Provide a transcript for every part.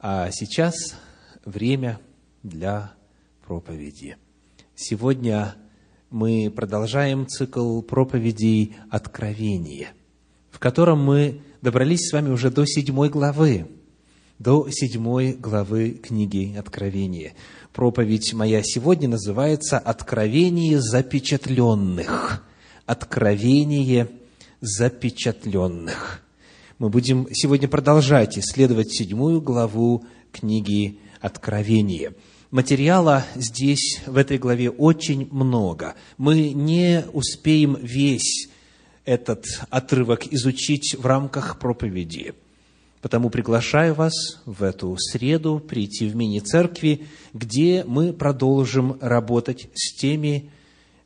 А сейчас время для проповеди. Сегодня мы продолжаем цикл проповедей «Откровение», в котором мы добрались с вами уже до седьмой главы, до седьмой главы книги Откровения. Проповедь моя сегодня называется «Откровение запечатленных». Откровение запечатленных. Мы будем сегодня продолжать исследовать седьмую главу книги Откровения. Материала здесь, в этой главе, очень много. Мы не успеем весь этот отрывок изучить в рамках проповеди. Потому приглашаю вас в эту среду прийти в мини-церкви, где мы продолжим работать с теми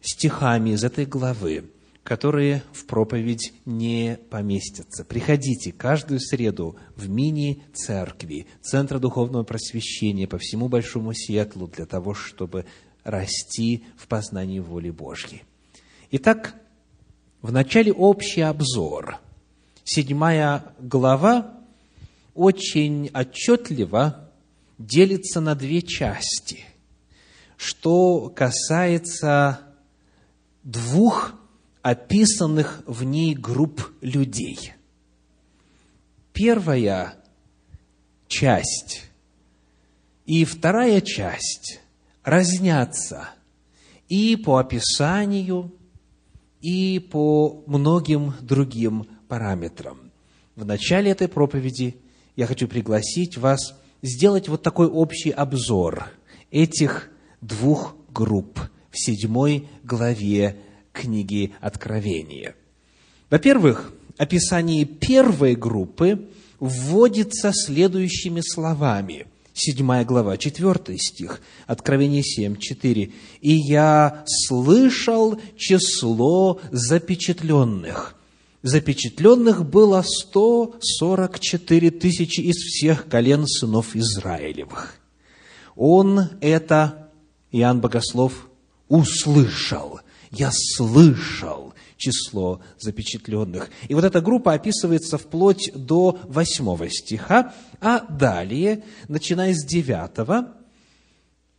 стихами из этой главы, которые в проповедь не поместятся. Приходите каждую среду в мини-церкви Центра Духовного Просвещения по всему Большому Сиэтлу для того, чтобы расти в познании воли Божьей. Итак, в начале общий обзор. Седьмая глава очень отчетливо делится на две части, что касается двух описанных в ней групп людей. Первая часть и вторая часть разнятся и по описанию, и по многим другим параметрам. В начале этой проповеди я хочу пригласить вас сделать вот такой общий обзор этих двух групп в седьмой главе книги Откровения. Во-первых, описание первой группы вводится следующими словами. Седьмая глава, четвертый стих, Откровение 7, 4. «И я слышал число запечатленных». Запечатленных было 144 тысячи из всех колен сынов Израилевых. Он это, Иоанн Богослов, услышал – я слышал число запечатленных. И вот эта группа описывается вплоть до восьмого стиха, а далее, начиная с девятого,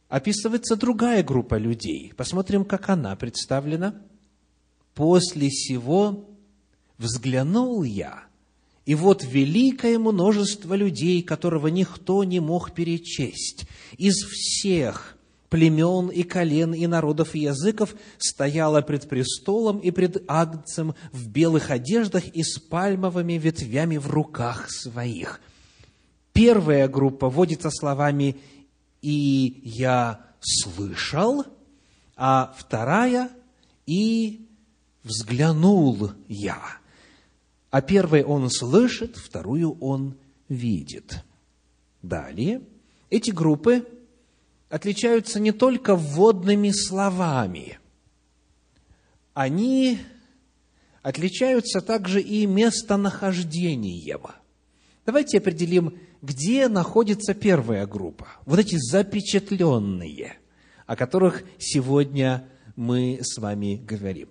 описывается другая группа людей. Посмотрим, как она представлена. «После сего взглянул я, и вот великое множество людей, которого никто не мог перечесть, из всех племен и колен и народов и языков стояла пред престолом и пред Агнцем в белых одеждах и с пальмовыми ветвями в руках своих. Первая группа вводится словами «и я слышал», а вторая «и взглянул я». А первой он слышит, вторую он видит. Далее эти группы отличаются не только вводными словами, они отличаются также и местонахождением. Давайте определим, где находится первая группа, вот эти запечатленные, о которых сегодня мы с вами говорим.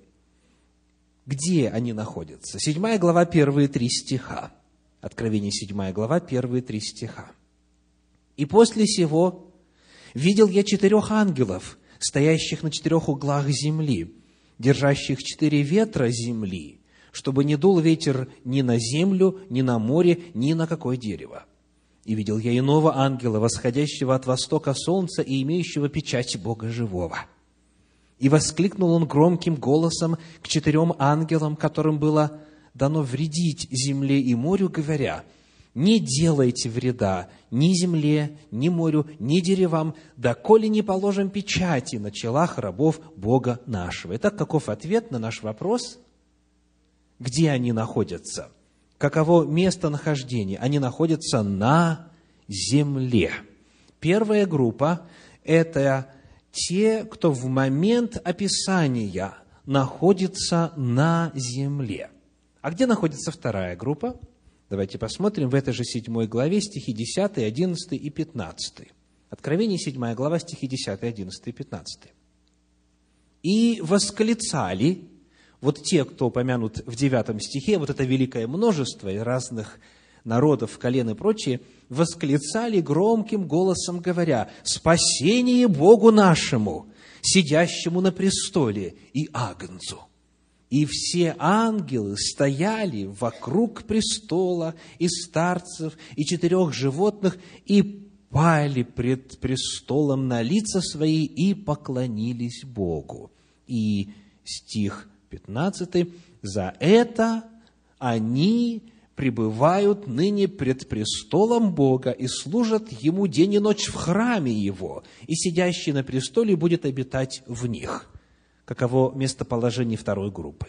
Где они находятся? Седьмая глава, первые три стиха. Откровение, седьмая глава, первые три стиха. «И после сего Видел я четырех ангелов, стоящих на четырех углах земли, держащих четыре ветра земли, чтобы не дул ветер ни на землю, ни на море, ни на какое дерево. И видел я иного ангела, восходящего от востока солнца и имеющего печать Бога живого. И воскликнул он громким голосом к четырем ангелам, которым было дано вредить земле и морю, говоря – не делайте вреда ни земле, ни морю, ни деревам, доколе не положим печати на челах рабов Бога нашего. Итак, каков ответ на наш вопрос? Где они находятся? Каково местонахождение? Они находятся на земле. Первая группа – это те, кто в момент описания находится на земле. А где находится вторая группа – Давайте посмотрим в этой же седьмой главе стихи 10, 11 и 15. Откровение, седьмая глава, стихи 10, 11 и 15. «И восклицали, вот те, кто упомянут в девятом стихе, вот это великое множество разных народов, колен и прочие, восклицали громким голосом, говоря, «Спасение Богу нашему, сидящему на престоле и Агнцу!» И все ангелы стояли вокруг престола и старцев, и четырех животных, и пали пред престолом на лица свои и поклонились Богу. И стих 15. «За это они пребывают ныне пред престолом Бога и служат Ему день и ночь в храме Его, и сидящий на престоле будет обитать в них». Каково местоположение второй группы?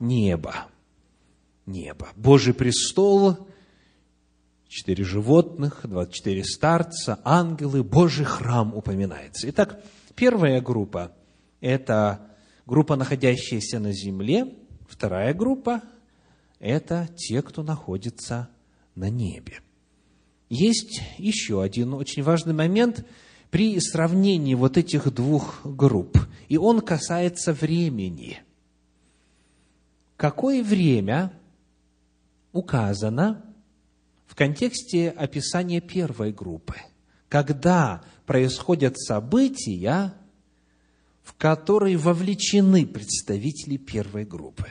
Небо. Небо. Божий престол, четыре животных, двадцать четыре старца, ангелы, Божий храм упоминается. Итак, первая группа – это группа, находящаяся на земле. Вторая группа – это те, кто находится на небе. Есть еще один очень важный момент при сравнении вот этих двух групп, и он касается времени. Какое время указано в контексте описания первой группы, когда происходят события, в которые вовлечены представители первой группы.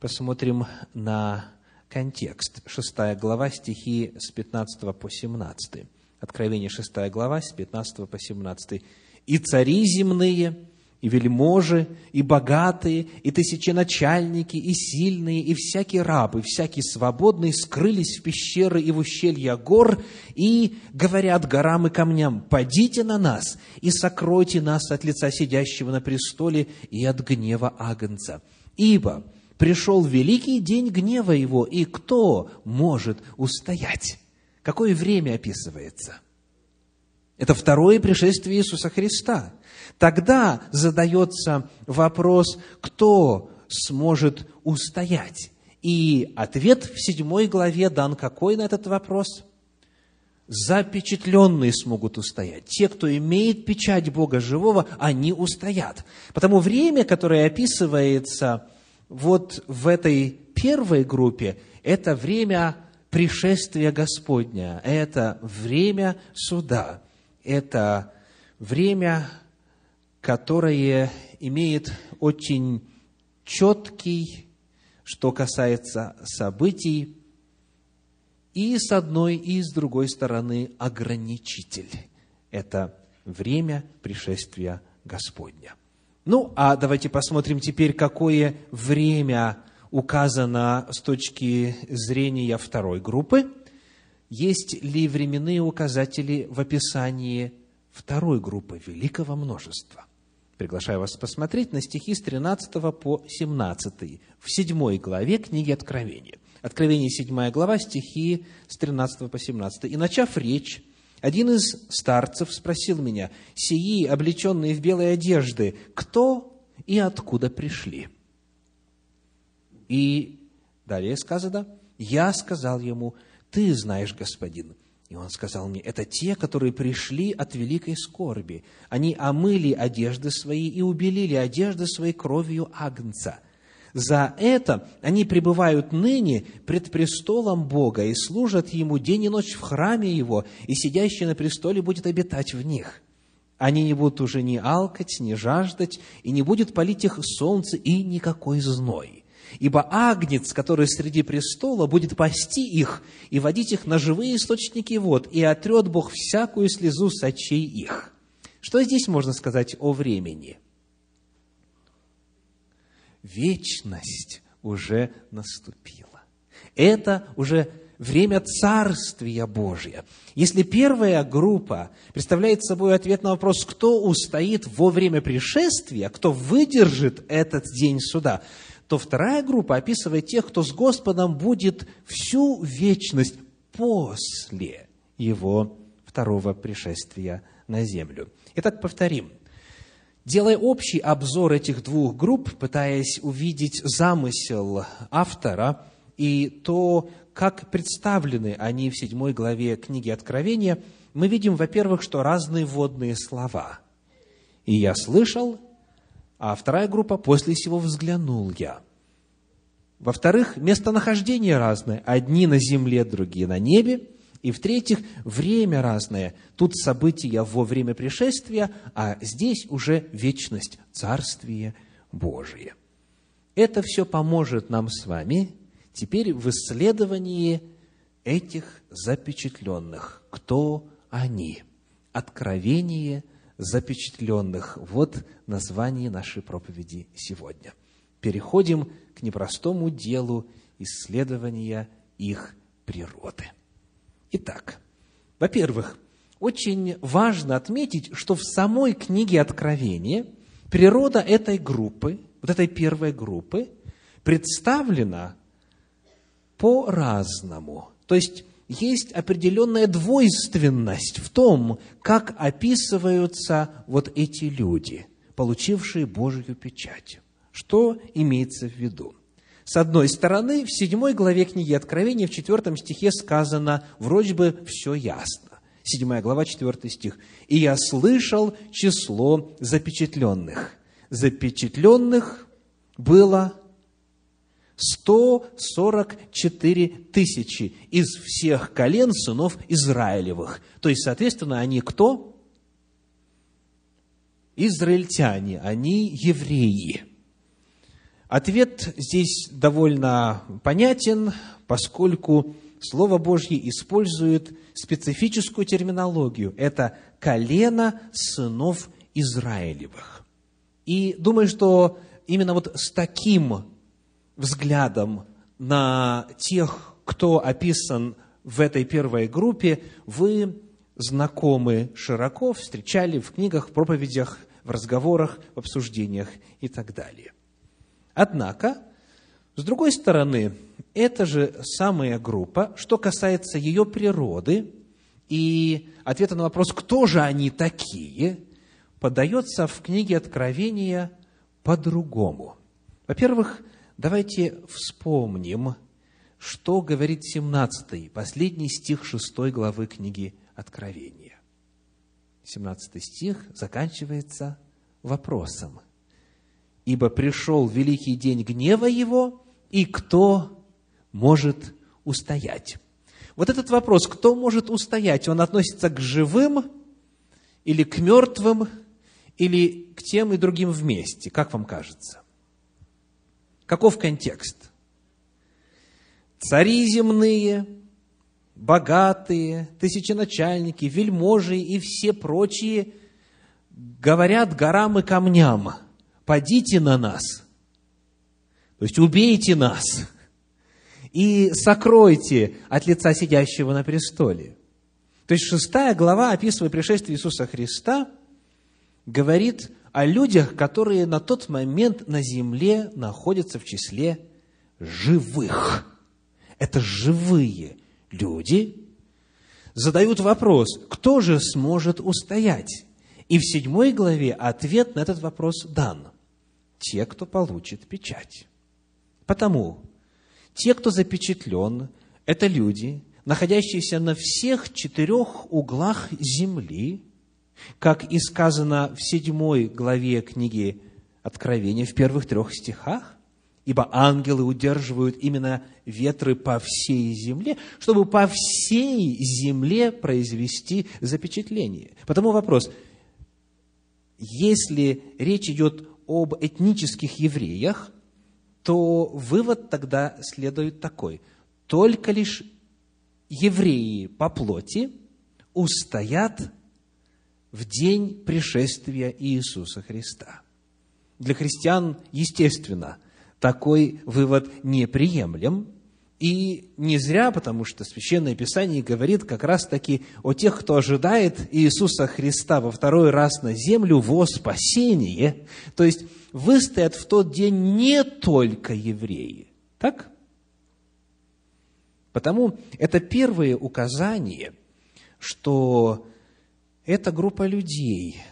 Посмотрим на контекст. Шестая глава, стихи с 15 по 17. Откровение, шестая глава, с 15 по 17. «И цари земные, и вельможи, и богатые, и тысяченачальники, и сильные, и всякий раб, и всякий свободный скрылись в пещеры и в ущелья гор, и говорят горам и камням, «Падите на нас и сокройте нас от лица сидящего на престоле и от гнева Агнца, ибо пришел великий день гнева его, и кто может устоять?» Какое время описывается? Это второе пришествие Иисуса Христа – Тогда задается вопрос, кто сможет устоять. И ответ в седьмой главе дан какой на этот вопрос? Запечатленные смогут устоять. Те, кто имеет печать Бога живого, они устоят. Потому время, которое описывается вот в этой первой группе, это время пришествия Господня, это время суда, это время которое имеет очень четкий, что касается событий, и с одной, и с другой стороны ограничитель. Это время пришествия Господня. Ну, а давайте посмотрим теперь, какое время указано с точки зрения второй группы. Есть ли временные указатели в описании второй группы великого множества? Приглашаю вас посмотреть на стихи с 13 по 17 в 7 главе книги Откровения. Откровение 7 глава, стихи с 13 по 17. «И, начав речь, один из старцев спросил меня, «Сии, облеченные в белые одежды, кто и откуда пришли?» И далее сказано, «Я сказал ему, ты знаешь, господин». И он сказал мне, это те, которые пришли от великой скорби. Они омыли одежды свои и убелили одежды своей кровью Агнца. За это они пребывают ныне пред престолом Бога и служат Ему день и ночь в храме Его, и сидящий на престоле будет обитать в них. Они не будут уже ни алкать, ни жаждать, и не будет палить их солнце и никакой зной Ибо агнец, который среди престола, будет пасти их и водить их на живые источники вод, и отрет Бог всякую слезу с очей их. Что здесь можно сказать о времени? Вечность уже наступила. Это уже время Царствия Божия. Если первая группа представляет собой ответ на вопрос, кто устоит во время пришествия, кто выдержит этот день суда, то вторая группа описывает тех, кто с Господом будет всю вечность после Его второго пришествия на землю. Итак, повторим. Делая общий обзор этих двух групп, пытаясь увидеть замысел автора и то, как представлены они в седьмой главе книги Откровения, мы видим, во-первых, что разные водные слова. «И я слышал, а вторая группа «после сего взглянул я». Во-вторых, местонахождение разное. Одни на земле, другие на небе. И в-третьих, время разное. Тут события во время пришествия, а здесь уже вечность, Царствие Божие. Это все поможет нам с вами теперь в исследовании этих запечатленных. Кто они? Откровение запечатленных. Вот название нашей проповеди сегодня. Переходим к непростому делу исследования их природы. Итак, во-первых, очень важно отметить, что в самой книге Откровения природа этой группы, вот этой первой группы, представлена по-разному. То есть, есть определенная двойственность в том, как описываются вот эти люди, получившие Божью печать. Что имеется в виду? С одной стороны, в седьмой главе книги Откровения, в четвертом стихе сказано, вроде бы все ясно. Седьмая глава, четвертый стих. «И я слышал число запечатленных». Запечатленных было 144 тысячи из всех колен сынов Израилевых. То есть, соответственно, они кто? Израильтяне, они евреи. Ответ здесь довольно понятен, поскольку Слово Божье использует специфическую терминологию. Это колено сынов Израилевых. И думаю, что именно вот с таким взглядом на тех, кто описан в этой первой группе, вы знакомы широко, встречали в книгах, проповедях, в разговорах, в обсуждениях и так далее. Однако, с другой стороны, эта же самая группа, что касается ее природы и ответа на вопрос, кто же они такие, подается в книге Откровения по-другому. Во-первых, давайте вспомним, что говорит 17 последний стих 6 главы книги Откровения. 17 стих заканчивается вопросом – ибо пришел великий день гнева его, и кто может устоять? Вот этот вопрос, кто может устоять, он относится к живым или к мертвым, или к тем и другим вместе, как вам кажется? Каков контекст? Цари земные, богатые, тысяченачальники, вельможи и все прочие говорят горам и камням – падите на нас, то есть убейте нас и сокройте от лица сидящего на престоле. То есть шестая глава, описывая пришествие Иисуса Христа, говорит о людях, которые на тот момент на земле находятся в числе живых. Это живые люди. Задают вопрос, кто же сможет устоять? И в седьмой главе ответ на этот вопрос дан те, кто получит печать. Потому те, кто запечатлен, это люди, находящиеся на всех четырех углах земли, как и сказано в седьмой главе книги Откровения, в первых трех стихах, ибо ангелы удерживают именно ветры по всей земле, чтобы по всей земле произвести запечатление. Потому вопрос, если речь идет об этнических евреях, то вывод тогда следует такой. Только лишь евреи по плоти устоят в день пришествия Иисуса Христа. Для христиан, естественно, такой вывод неприемлем – и не зря, потому что Священное Писание говорит как раз-таки о тех, кто ожидает Иисуса Христа во второй раз на землю во спасение. То есть выстоят в тот день не только евреи. Так? Потому это первое указание, что эта группа людей,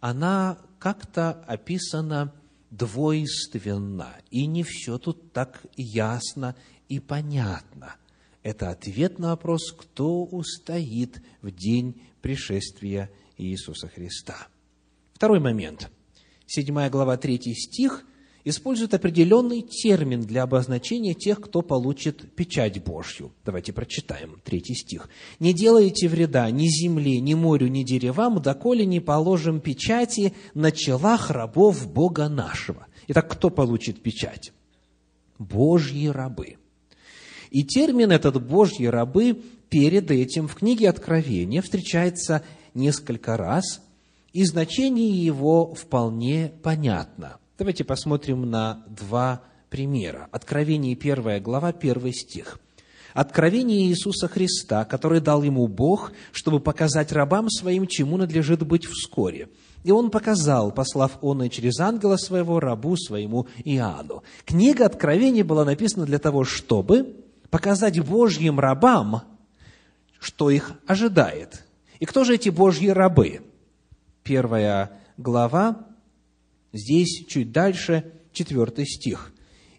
она как-то описана двойственно, и не все тут так ясно и понятно. Это ответ на вопрос, кто устоит в день пришествия Иисуса Христа. Второй момент. Седьмая глава, третий стих использует определенный термин для обозначения тех, кто получит печать Божью. Давайте прочитаем третий стих. «Не делайте вреда ни земле, ни морю, ни деревам, доколе не положим печати на челах рабов Бога нашего». Итак, кто получит печать? Божьи рабы. И термин этот «Божьи рабы» перед этим в книге Откровения встречается несколько раз, и значение его вполне понятно – Давайте посмотрим на два примера. Откровение 1 глава, 1 стих. Откровение Иисуса Христа, который дал ему Бог, чтобы показать рабам своим, чему надлежит быть вскоре. И он показал, послав он и через ангела своего рабу своему Иоанну. Книга Откровения была написана для того, чтобы показать Божьим рабам, что их ожидает. И кто же эти Божьи рабы? Первая глава, Здесь чуть дальше, четвертый стих.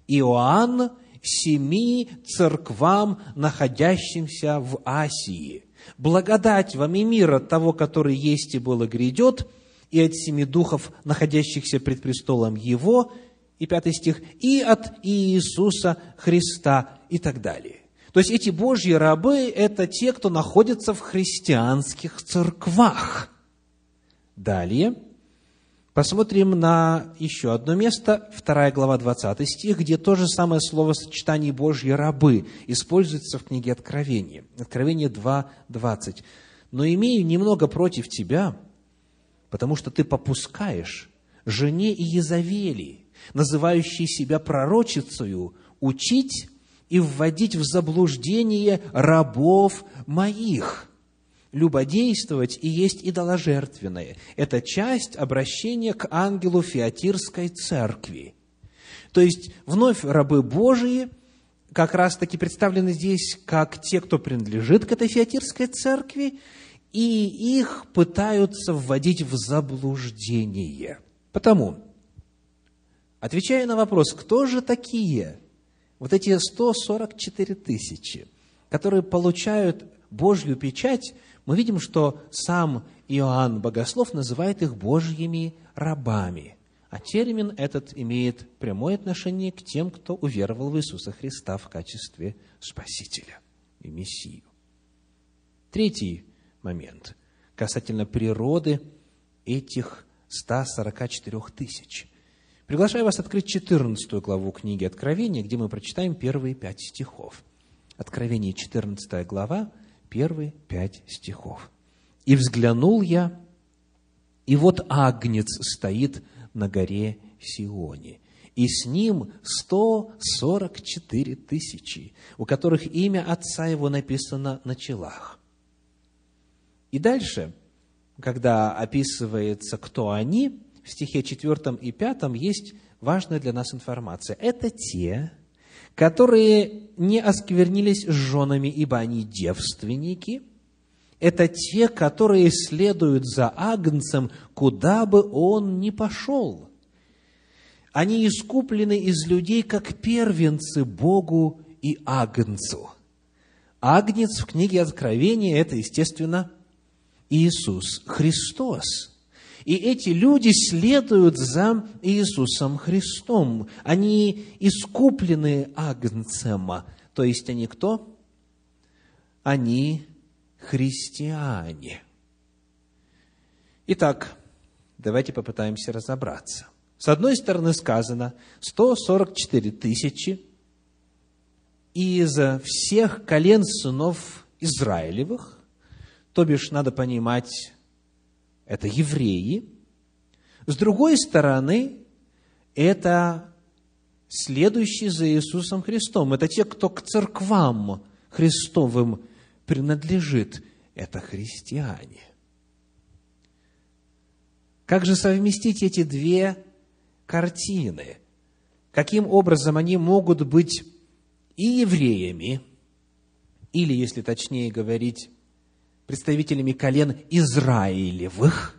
Иоанн семи церквам, находящимся в Асии. Благодать вам и мир от того, который есть и был и грядет, и от семи духов, находящихся пред престолом Его, и пятый стих, и от Иисуса Христа, и так далее. То есть эти Божьи рабы – это те, кто находится в христианских церквах. Далее, Посмотрим на еще одно место, 2 глава, 20 стих, где то же самое словосочетание «Божьи рабы» используется в книге Откровения. Откровение 2, 20. «Но имею немного против тебя, потому что ты попускаешь жене Иезавели, называющей себя пророчицею, учить и вводить в заблуждение рабов моих» любодействовать и есть идоложертвенное. Это часть обращения к ангелу Феатирской церкви. То есть, вновь рабы Божии как раз-таки представлены здесь как те, кто принадлежит к этой Феатирской церкви, и их пытаются вводить в заблуждение. Потому, отвечая на вопрос, кто же такие вот эти 144 тысячи, которые получают Божью печать, мы видим, что сам Иоанн Богослов называет их Божьими рабами. А термин этот имеет прямое отношение к тем, кто уверовал в Иисуса Христа в качестве Спасителя и Мессию. Третий момент касательно природы этих 144 тысяч. Приглашаю вас открыть 14 главу книги Откровения, где мы прочитаем первые пять стихов. Откровение, 14 глава, первые пять стихов. «И взглянул я, и вот агнец стоит на горе Сионе, и с ним сто сорок четыре тысячи, у которых имя отца его написано на челах». И дальше, когда описывается, кто они, в стихе четвертом и пятом есть важная для нас информация. Это те, которые не осквернились с женами, ибо они девственники, это те, которые следуют за Агнцем, куда бы он ни пошел. Они искуплены из людей, как первенцы Богу и Агнцу. Агнец в книге Откровения – это, естественно, Иисус Христос – и эти люди следуют за Иисусом Христом. Они искуплены Агнцем. То есть они кто? Они христиане. Итак, давайте попытаемся разобраться. С одной стороны сказано 144 тысячи из всех колен сынов Израилевых, то бишь надо понимать это евреи. С другой стороны, это следующие за Иисусом Христом. Это те, кто к церквам Христовым принадлежит. Это христиане. Как же совместить эти две картины? Каким образом они могут быть и евреями, или, если точнее говорить, представителями колен Израилевых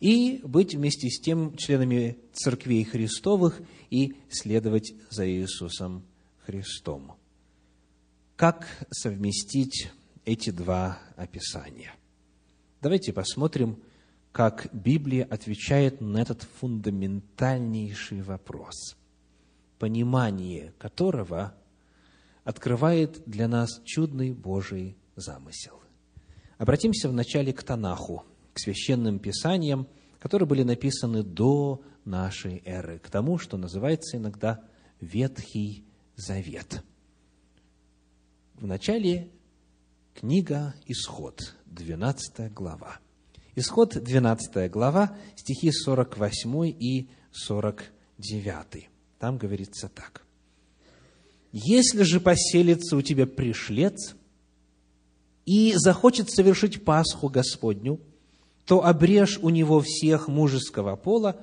и быть вместе с тем членами церквей Христовых и следовать за Иисусом Христом. Как совместить эти два описания? Давайте посмотрим, как Библия отвечает на этот фундаментальнейший вопрос, понимание которого открывает для нас чудный Божий замысел. Обратимся вначале к Танаху, к священным писаниям, которые были написаны до нашей эры, к тому, что называется иногда Ветхий Завет. В начале книга Исход, 12 глава. Исход, 12 глава, стихи 48 и 49. Там говорится так. «Если же поселится у тебя пришлец и захочет совершить Пасху Господню, то обрежь у него всех мужеского пола,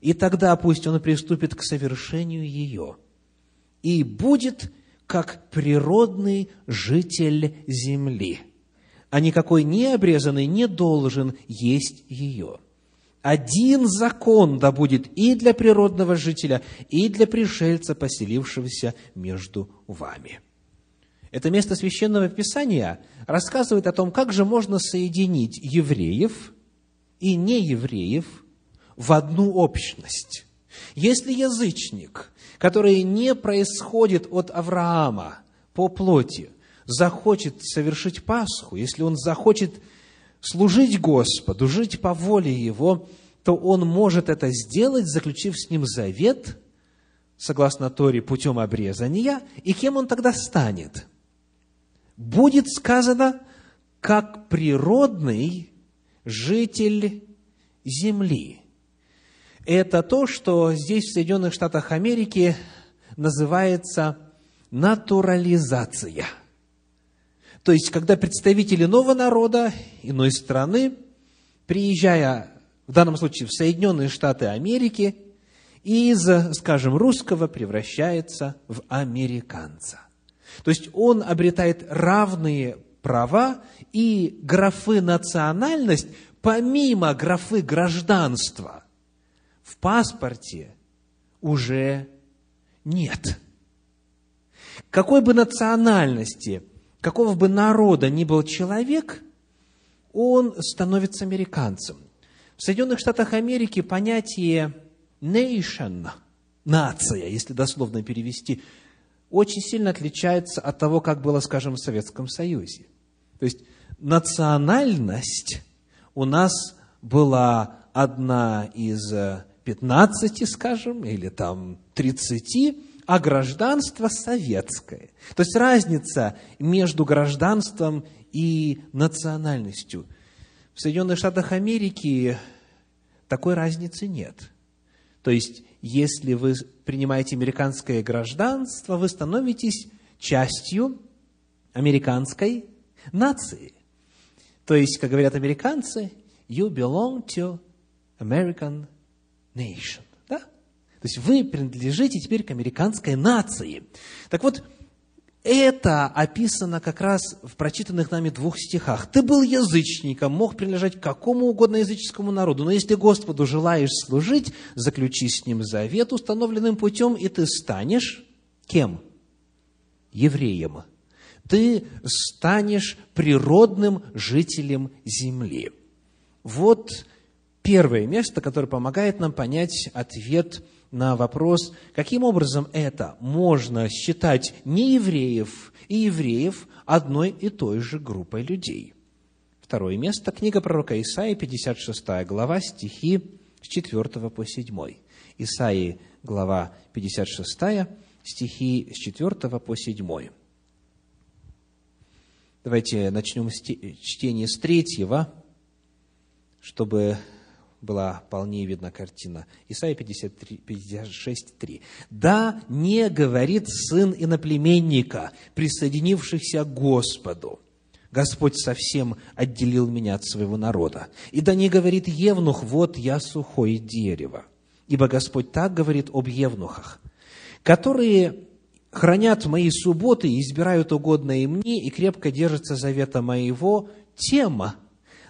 и тогда пусть он приступит к совершению ее, и будет как природный житель земли, а никакой необрезанный не должен есть ее. Один закон да будет и для природного жителя, и для пришельца, поселившегося между вами. Это место священного писания рассказывает о том, как же можно соединить евреев и неевреев в одну общность. Если язычник который не происходит от Авраама по плоти, захочет совершить Пасху, если он захочет служить Господу, жить по воле Его, то он может это сделать, заключив с Ним завет, согласно Торе, путем обрезания, и кем он тогда станет? Будет сказано, как природный житель земли это то, что здесь, в Соединенных Штатах Америки, называется натурализация. То есть, когда представители нового народа, иной страны, приезжая, в данном случае, в Соединенные Штаты Америки, из, скажем, русского превращается в американца. То есть, он обретает равные права и графы национальность, помимо графы гражданства – в паспорте уже нет. Какой бы национальности, какого бы народа ни был человек, он становится американцем. В Соединенных Штатах Америки понятие nation, нация, если дословно перевести, очень сильно отличается от того, как было, скажем, в Советском Союзе. То есть национальность у нас была одна из 15, скажем, или там 30, а гражданство советское. То есть разница между гражданством и национальностью. В Соединенных Штатах Америки такой разницы нет. То есть, если вы принимаете американское гражданство, вы становитесь частью американской нации. То есть, как говорят американцы, you belong to American nation. Да? То есть вы принадлежите теперь к американской нации. Так вот, это описано как раз в прочитанных нами двух стихах. Ты был язычником, мог принадлежать к какому угодно языческому народу, но если Господу желаешь служить, заключи с ним завет установленным путем, и ты станешь кем? Евреем. Ты станешь природным жителем земли. Вот первое место, которое помогает нам понять ответ на вопрос, каким образом это можно считать неевреев и евреев одной и той же группой людей. Второе место – книга пророка Исаии, 56 глава, стихи с 4 по 7. Исаии, глава 56, стихи с 4 по 7. Давайте начнем чтение с третьего, чтобы была полнее видна картина. Исайя 56, 3. «Да не говорит сын иноплеменника, присоединившихся к Господу, Господь совсем отделил меня от своего народа. И да не говорит евнух, вот я сухое дерево. Ибо Господь так говорит об евнухах, которые хранят мои субботы избирают угодное мне, и крепко держатся завета моего, тема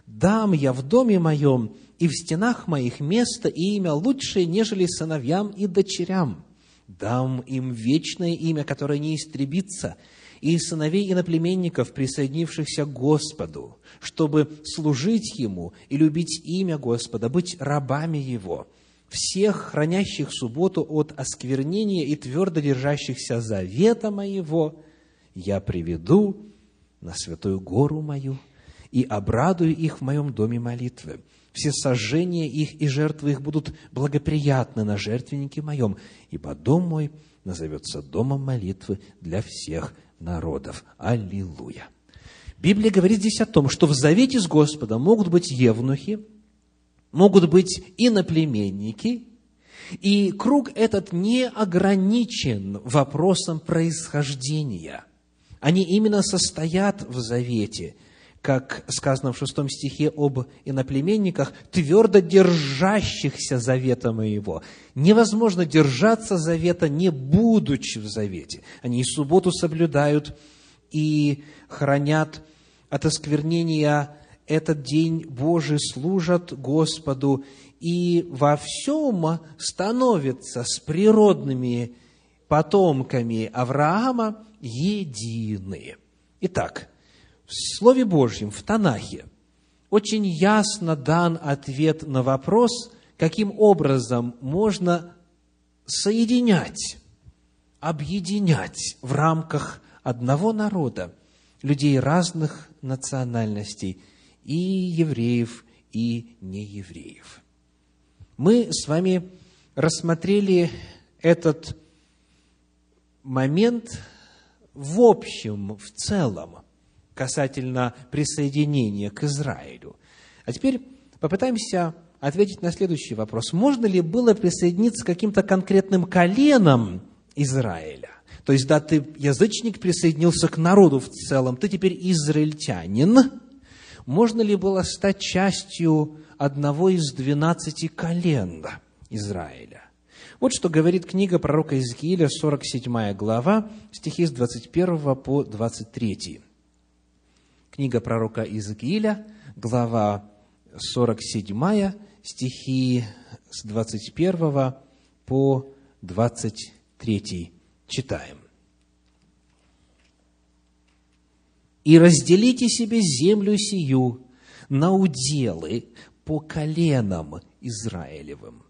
дам я в доме моем и в стенах моих место и имя лучшее, нежели сыновьям и дочерям. Дам им вечное имя, которое не истребится, и сыновей иноплеменников, присоединившихся к Господу, чтобы служить Ему и любить имя Господа, быть рабами Его, всех, хранящих субботу от осквернения и твердо держащихся завета моего, я приведу на святую гору мою и обрадую их в моем доме молитвы. Все сожжения их и жертвы их будут благоприятны на жертвеннике моем, ибо дом мой назовется домом молитвы для всех народов. Аллилуйя! Библия говорит здесь о том, что в завете с Господом могут быть евнухи, могут быть иноплеменники, и круг этот не ограничен вопросом происхождения. Они именно состоят в завете – как сказано в шестом стихе об иноплеменниках, твердо держащихся завета моего. Невозможно держаться завета, не будучи в завете. Они и субботу соблюдают, и хранят от осквернения этот день Божий, служат Господу, и во всем становятся с природными потомками Авраама едины. Итак, в Слове Божьем, в Танахе, очень ясно дан ответ на вопрос, каким образом можно соединять, объединять в рамках одного народа людей разных национальностей, и евреев, и неевреев. Мы с вами рассмотрели этот момент в общем, в целом – касательно присоединения к Израилю. А теперь попытаемся ответить на следующий вопрос. Можно ли было присоединиться к каким-то конкретным коленам Израиля? То есть, да, ты язычник, присоединился к народу в целом, ты теперь израильтянин. Можно ли было стать частью одного из двенадцати колен Израиля? Вот что говорит книга пророка Иезекииля, 47 глава, стихи с 21 по 23. Книга пророка Иезекииля, глава 47, стихи с 21 по 23 читаем. «И разделите себе землю сию на уделы по коленам Израилевым,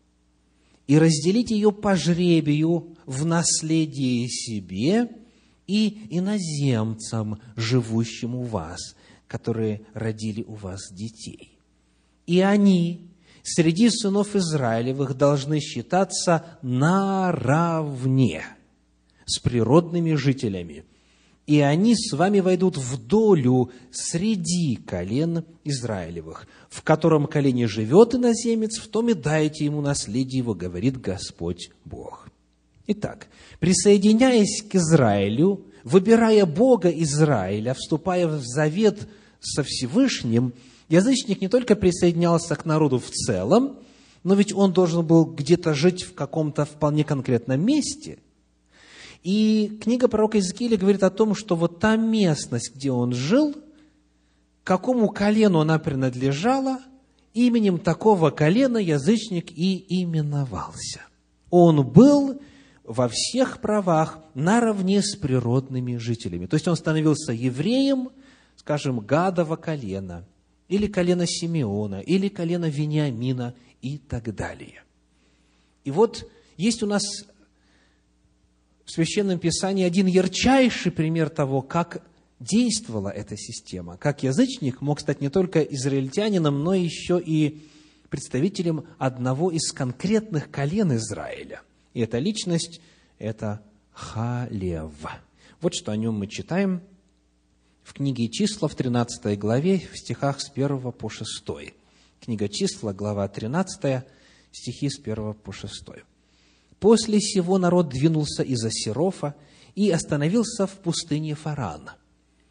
и разделите ее по жребию в наследие себе и иноземцам, живущим у вас, которые родили у вас детей. И они среди сынов Израилевых должны считаться наравне с природными жителями. И они с вами войдут в долю среди колен Израилевых, в котором колене живет иноземец, в том и дайте ему наследие его, говорит Господь Бог. Итак, присоединяясь к Израилю, выбирая Бога Израиля, вступая в завет со Всевышним, язычник не только присоединялся к народу в целом, но ведь он должен был где-то жить в каком-то вполне конкретном месте. И книга пророка Иезекииля говорит о том, что вот та местность, где он жил, какому колену она принадлежала, именем такого колена язычник и именовался. Он был во всех правах наравне с природными жителями. То есть он становился евреем, скажем, Гадова колена, или колена Симеона, или колена Вениамина и так далее. И вот есть у нас в Священном Писании один ярчайший пример того, как действовала эта система, как язычник мог стать не только израильтянином, но еще и представителем одного из конкретных колен Израиля – и эта личность – это Халев. Вот что о нем мы читаем в книге «Числа» в 13 главе, в стихах с 1 по 6. Книга «Числа», глава 13, стихи с 1 по 6. «После сего народ двинулся из Асерофа и остановился в пустыне Фаран.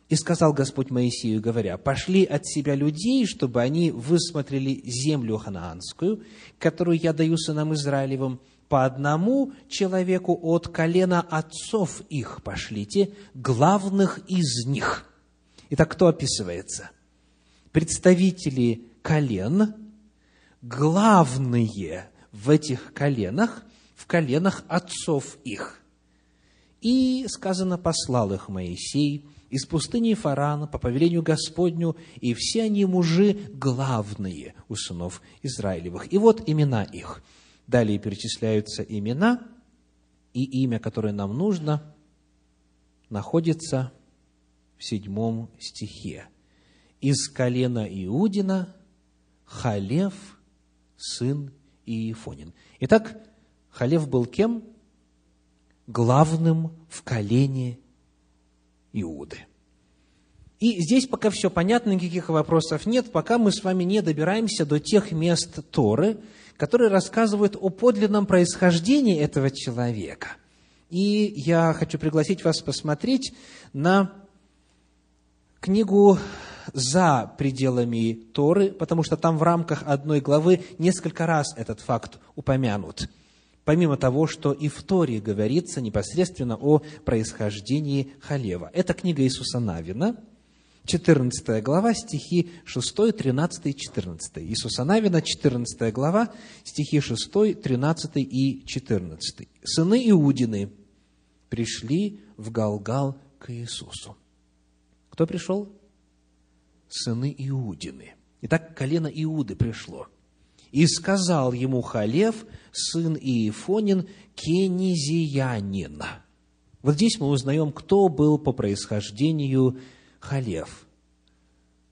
И сказал Господь Моисею, говоря, «Пошли от себя людей, чтобы они высмотрели землю ханаанскую, которую я даю сынам Израилевым, по одному человеку от колена отцов их пошлите, главных из них. Итак, кто описывается? Представители колен, главные в этих коленах, в коленах отцов их. И, сказано, послал их Моисей из пустыни Фарана по повелению Господню, и все они мужи главные у сынов Израилевых. И вот имена их. Далее перечисляются имена, и имя, которое нам нужно, находится в седьмом стихе. Из колена Иудина Халев, сын Иефонин. Итак, Халев был кем? Главным в колене Иуды. И здесь пока все понятно, никаких вопросов нет, пока мы с вами не добираемся до тех мест Торы, которые рассказывают о подлинном происхождении этого человека. И я хочу пригласить вас посмотреть на книгу за пределами Торы, потому что там в рамках одной главы несколько раз этот факт упомянут. Помимо того, что и в Торе говорится непосредственно о происхождении Халева. Это книга Иисуса Навина, 14 глава, стихи 6, 13 и 14. Иисуса Навина, 14 глава, стихи 6, 13 и 14. «Сыны Иудины пришли в Галгал к Иисусу». Кто пришел? Сыны Иудины. Итак, колено Иуды пришло. «И сказал ему Халев, сын Иефонин, кенизиянин». Вот здесь мы узнаем, кто был по происхождению Халев.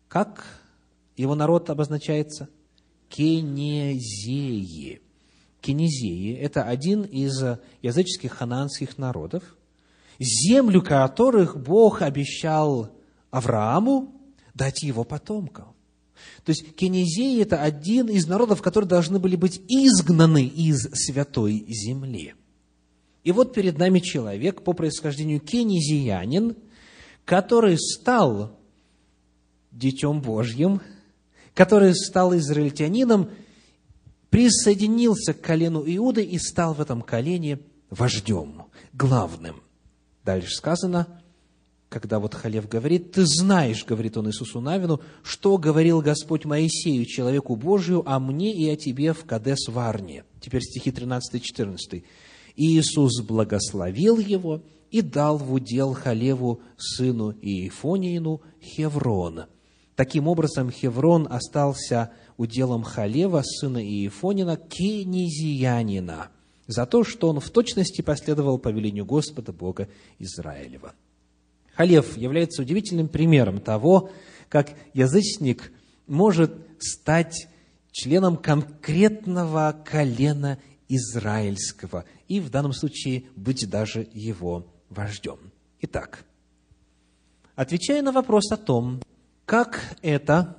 Как его народ обозначается? Кенезеи. Кенезеи – это один из языческих ханаанских народов, землю которых Бог обещал Аврааму дать его потомкам. То есть Кенезеи – это один из народов, которые должны были быть изгнаны из святой земли. И вот перед нами человек по происхождению кенезиянин, который стал Детем Божьим, который стал израильтянином, присоединился к колену Иуды и стал в этом колене вождем, главным. Дальше сказано, когда вот Халев говорит, «Ты знаешь, — говорит он Иисусу Навину, — что говорил Господь Моисею, человеку Божию, о мне и о тебе в Кадес Варне». Теперь стихи 13 и 14. «И Иисус благословил его и дал в удел Халеву, сыну Иефониину, Хеврон». Таким образом, Хеврон остался уделом Халева, сына Иефонина, кенезиянина, за то, что он в точности последовал повелению Господа Бога Израилева. Халев является удивительным примером того, как язычник может стать членом конкретного колена израильского и в данном случае быть даже его вождем. Итак, отвечая на вопрос о том, как это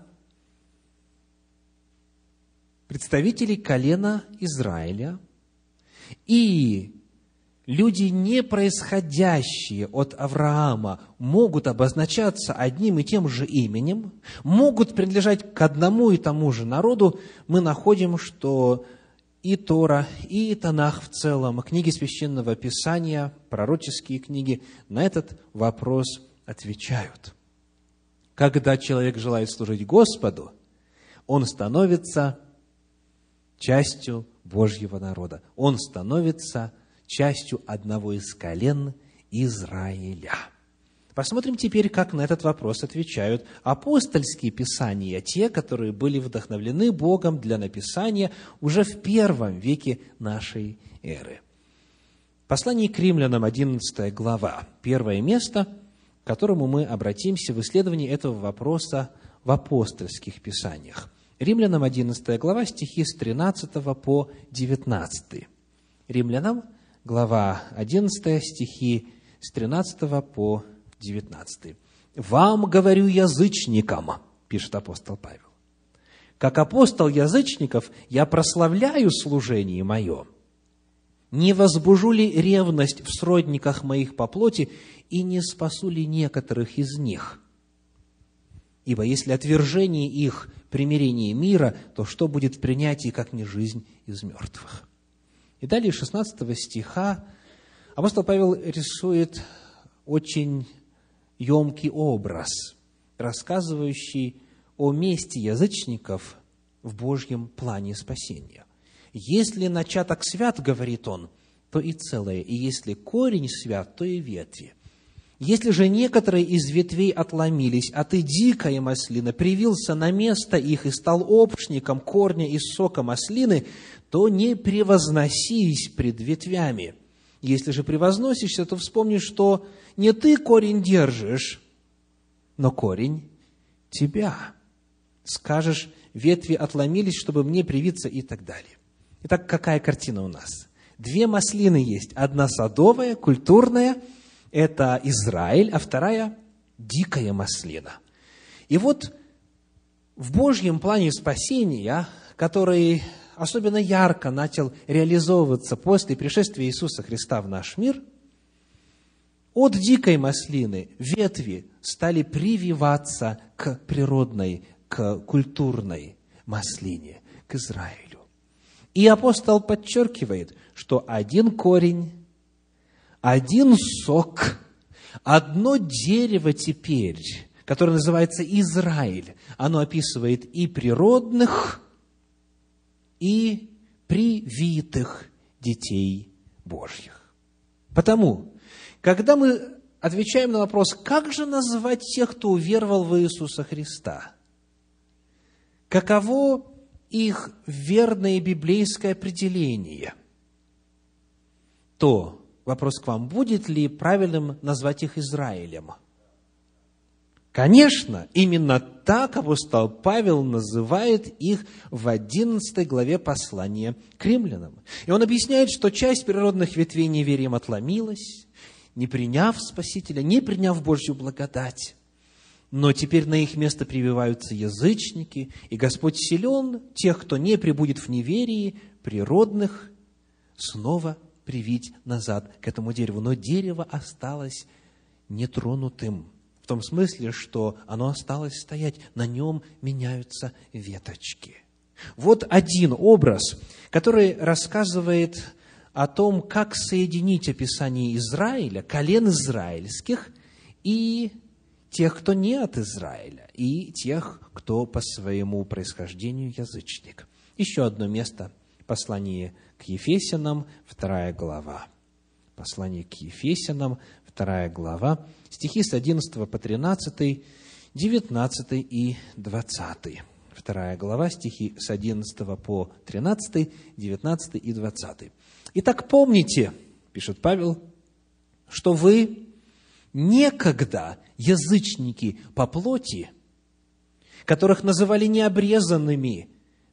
представители колена Израиля и люди, не происходящие от Авраама, могут обозначаться одним и тем же именем, могут принадлежать к одному и тому же народу, мы находим, что и Тора, и Танах в целом, книги Священного Писания, пророческие книги на этот вопрос отвечают. Когда человек желает служить Господу, он становится частью Божьего народа. Он становится частью одного из колен Израиля. Посмотрим теперь, как на этот вопрос отвечают апостольские писания, те, которые были вдохновлены Богом для написания уже в первом веке нашей эры. Послание к римлянам, 11 глава, первое место, к которому мы обратимся в исследовании этого вопроса в апостольских писаниях. Римлянам, 11 глава, стихи с 13 по 19. Римлянам, глава 11, стихи с 13 по 19. «Вам говорю язычникам», пишет апостол Павел, «как апостол язычников я прославляю служение мое, не возбужу ли ревность в сродниках моих по плоти и не спасу ли некоторых из них? Ибо если отвержение их примирение мира, то что будет в принятии, как не жизнь из мертвых?» И далее 16 стиха апостол Павел рисует очень емкий образ, рассказывающий о месте язычников в Божьем плане спасения. «Если начаток свят, — говорит он, то и целое. И если корень свят, то и ветви. Если же некоторые из ветвей отломились, а ты, дикая маслина, привился на место их и стал общником корня и сока маслины, то не превозносись пред ветвями. Если же превозносишься, то вспомни, что не ты корень держишь, но корень тебя. Скажешь, ветви отломились, чтобы мне привиться и так далее. Итак, какая картина у нас? Две маслины есть. Одна садовая, культурная – это Израиль, а вторая – дикая маслина. И вот в Божьем плане спасения, который особенно ярко начал реализовываться после пришествия Иисуса Христа в наш мир, от дикой маслины ветви стали прививаться к природной, к культурной маслине, к Израилю. И апостол подчеркивает, что один корень один сок, одно дерево теперь, которое называется Израиль, оно описывает и природных, и привитых детей Божьих. Потому, когда мы отвечаем на вопрос, как же назвать тех, кто уверовал в Иисуса Христа, каково их верное библейское определение, то Вопрос к вам, будет ли правильным назвать их Израилем? Конечно, именно так апостол Павел называет их в 11 главе послания к римлянам. И он объясняет, что часть природных ветвей неверием отломилась, не приняв Спасителя, не приняв Божью благодать. Но теперь на их место прививаются язычники, и Господь силен тех, кто не прибудет в неверии, природных, снова привить назад к этому дереву. Но дерево осталось нетронутым. В том смысле, что оно осталось стоять, на нем меняются веточки. Вот один образ, который рассказывает о том, как соединить описание Израиля, колен израильских и тех, кто не от Израиля, и тех, кто по своему происхождению язычник. Еще одно место послание к Ефесянам, вторая глава. Послание к Ефесянам, вторая глава, стихи с 11 по 13, 19 и 20. Вторая глава, стихи с 11 по 13, 19 и 20. Итак, помните, пишет Павел, что вы некогда язычники по плоти, которых называли необрезанными,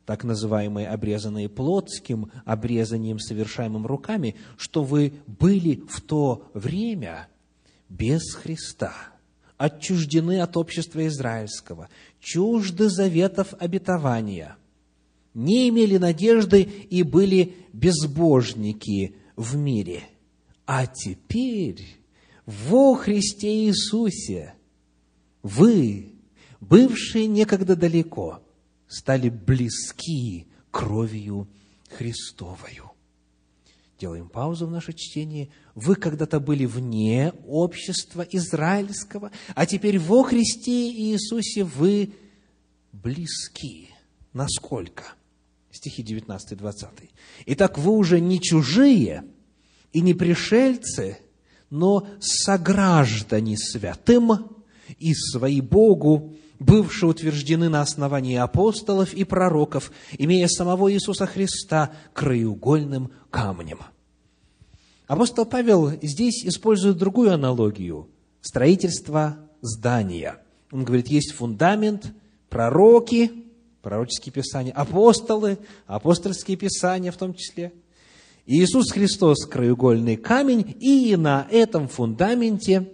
так называемые обрезанные плотским обрезанием, совершаемым руками, что вы были в то время без Христа, отчуждены от общества израильского, чужды заветов обетования, не имели надежды и были безбожники в мире. А теперь во Христе Иисусе вы, бывшие некогда далеко – стали близки кровью Христовою. Делаем паузу в наше чтение. Вы когда-то были вне общества израильского, а теперь во Христе Иисусе вы близки. Насколько? Стихи 19-20. Итак, вы уже не чужие и не пришельцы, но сограждане святым и свои Богу бывшие утверждены на основании апостолов и пророков, имея самого Иисуса Христа краеугольным камнем. Апостол Павел здесь использует другую аналогию – строительство здания. Он говорит, есть фундамент, пророки, пророческие писания, апостолы, апостольские писания в том числе. Иисус Христос – краеугольный камень, и на этом фундаменте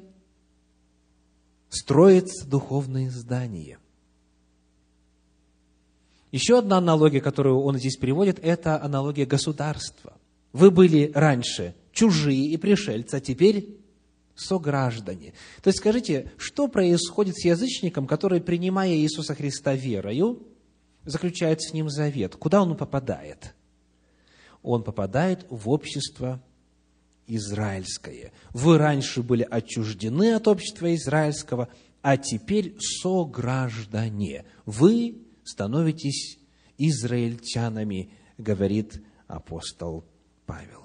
строится духовное здание. Еще одна аналогия, которую он здесь приводит, это аналогия государства. Вы были раньше чужие и пришельцы, а теперь сограждане. То есть скажите, что происходит с язычником, который, принимая Иисуса Христа верою, заключает с ним завет? Куда он попадает? Он попадает в общество израильское. Вы раньше были отчуждены от общества израильского, а теперь сограждане. Вы становитесь израильтянами, говорит апостол Павел.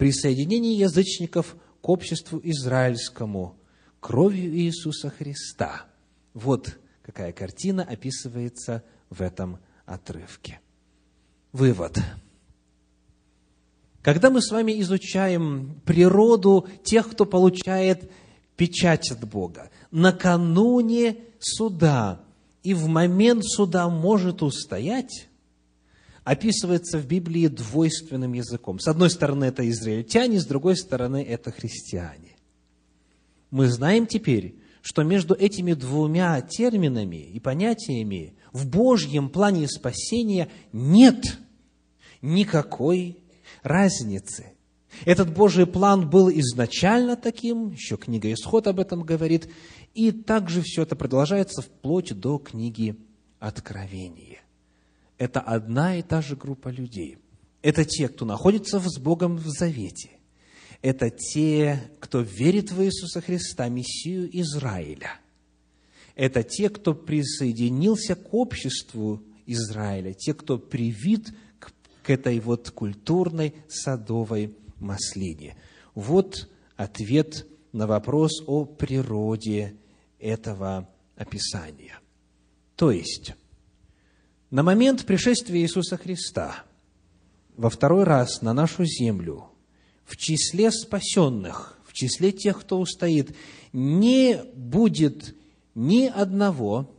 Присоединение язычников к обществу израильскому кровью Иисуса Христа. Вот какая картина описывается в этом отрывке. Вывод. Когда мы с вами изучаем природу тех, кто получает печать от Бога, накануне суда и в момент суда может устоять, описывается в Библии двойственным языком. С одной стороны, это израильтяне, с другой стороны, это христиане. Мы знаем теперь, что между этими двумя терминами и понятиями в Божьем плане спасения нет никакой разницы. Этот Божий план был изначально таким, еще книга Исход об этом говорит, и также все это продолжается вплоть до книги Откровения. Это одна и та же группа людей. Это те, кто находится с Богом в завете. Это те, кто верит в Иисуса Христа, Мессию Израиля. Это те, кто присоединился к обществу Израиля, те, кто привит к, к этой вот культурной садовой маслине. Вот ответ на вопрос о природе этого описания. То есть, на момент пришествия Иисуса Христа во второй раз на нашу землю в числе спасенных, в числе тех, кто устоит, не будет ни одного,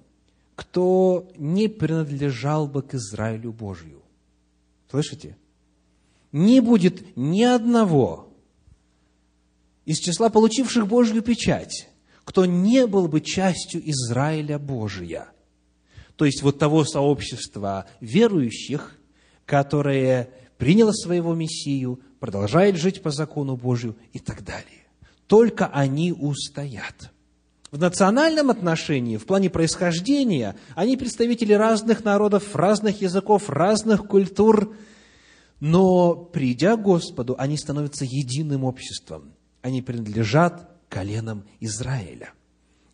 кто не принадлежал бы к Израилю Божию. Слышите? Не будет ни одного из числа получивших Божью печать, кто не был бы частью Израиля Божия. То есть вот того сообщества верующих, которое приняло своего Мессию, продолжает жить по закону Божию и так далее. Только они устоят. В национальном отношении, в плане происхождения, они представители разных народов, разных языков, разных культур, но придя к Господу, они становятся единым обществом. Они принадлежат коленам Израиля.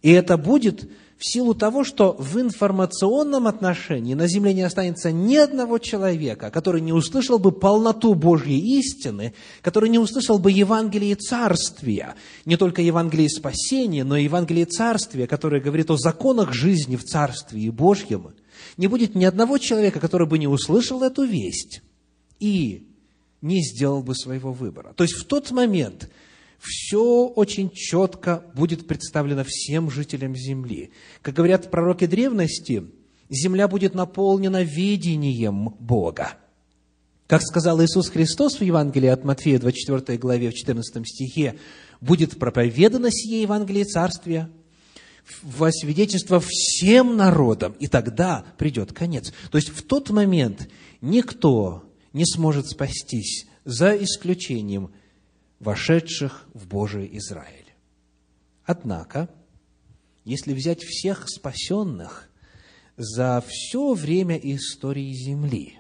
И это будет в силу того, что в информационном отношении на земле не останется ни одного человека, который не услышал бы полноту Божьей истины, который не услышал бы Евангелие Царствия, не только Евангелие спасения, но и Евангелие Царствия, которое говорит о законах жизни в Царстве Божьем. Не будет ни одного человека, который бы не услышал эту весть и не сделал бы своего выбора. То есть в тот момент, все очень четко будет представлено всем жителям земли. Как говорят пророки древности, земля будет наполнена видением Бога. Как сказал Иисус Христос в Евангелии от Матфея, 24 главе, в 14 стихе, «Будет проповедано сие Евангелие Царствия во свидетельство всем народам, и тогда придет конец». То есть в тот момент никто не сможет спастись, за исключением вошедших в Божий Израиль. Однако, если взять всех спасенных за все время истории Земли,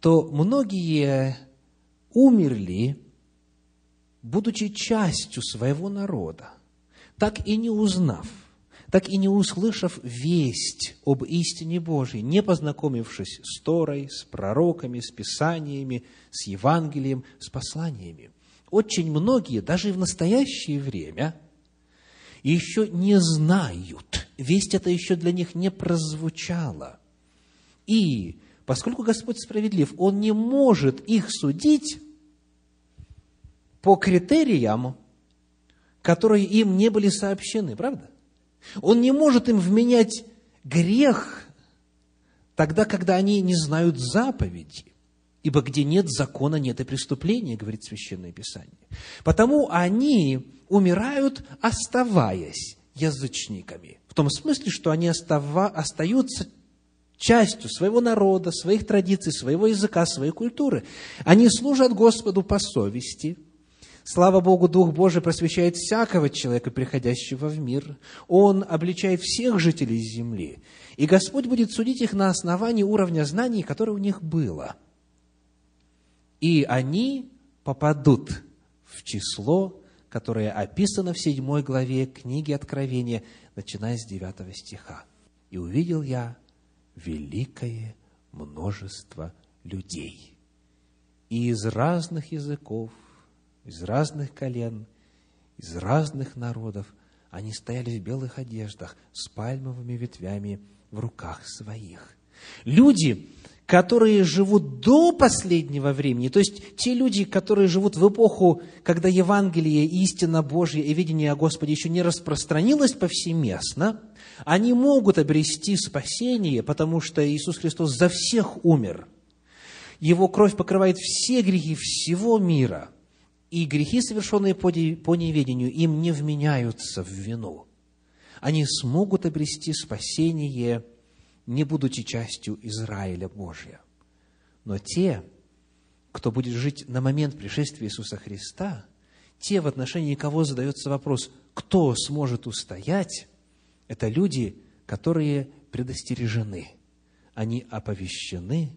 то многие умерли, будучи частью своего народа, так и не узнав, так и не услышав весть об истине Божьей, не познакомившись с Торой, с пророками, с Писаниями, с Евангелием, с посланиями очень многие, даже и в настоящее время, еще не знают, весть это еще для них не прозвучала. И поскольку Господь справедлив, Он не может их судить по критериям, которые им не были сообщены, правда? Он не может им вменять грех тогда, когда они не знают заповеди. Ибо где нет закона, нет и преступления, говорит Священное Писание. Потому они умирают, оставаясь язычниками. В том смысле, что они остава, остаются частью своего народа, своих традиций, своего языка, своей культуры. Они служат Господу по совести. Слава Богу, Дух Божий просвещает всякого человека, приходящего в мир. Он обличает всех жителей земли. И Господь будет судить их на основании уровня знаний, которое у них было – и они попадут в число, которое описано в седьмой главе книги Откровения, начиная с девятого стиха. «И увидел я великое множество людей, и из разных языков, из разных колен, из разных народов. Они стояли в белых одеждах с пальмовыми ветвями в руках своих. Люди, которые живут до последнего времени, то есть те люди, которые живут в эпоху, когда Евангелие, истина Божья и видение о Господе еще не распространилось повсеместно, они могут обрести спасение, потому что Иисус Христос за всех умер. Его кровь покрывает все грехи всего мира, и грехи, совершенные по неведению, им не вменяются в вину. Они смогут обрести спасение – не будучи частью Израиля Божия. Но те, кто будет жить на момент пришествия Иисуса Христа, те, в отношении кого задается вопрос, кто сможет устоять, это люди, которые предостережены. Они оповещены,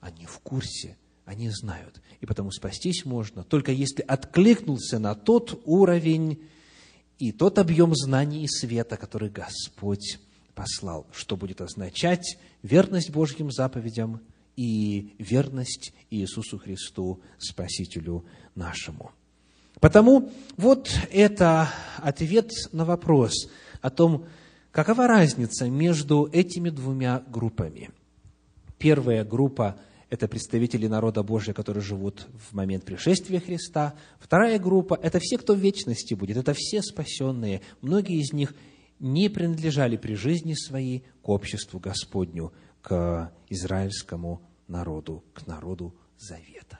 они в курсе, они знают. И потому спастись можно, только если откликнулся на тот уровень и тот объем знаний и света, который Господь послал, что будет означать верность Божьим заповедям и верность Иисусу Христу, Спасителю нашему. Потому вот это ответ на вопрос о том, какова разница между этими двумя группами. Первая группа – это представители народа Божия, которые живут в момент пришествия Христа. Вторая группа – это все, кто в вечности будет, это все спасенные. Многие из них не принадлежали при жизни своей к обществу Господню, к израильскому народу, к народу Завета.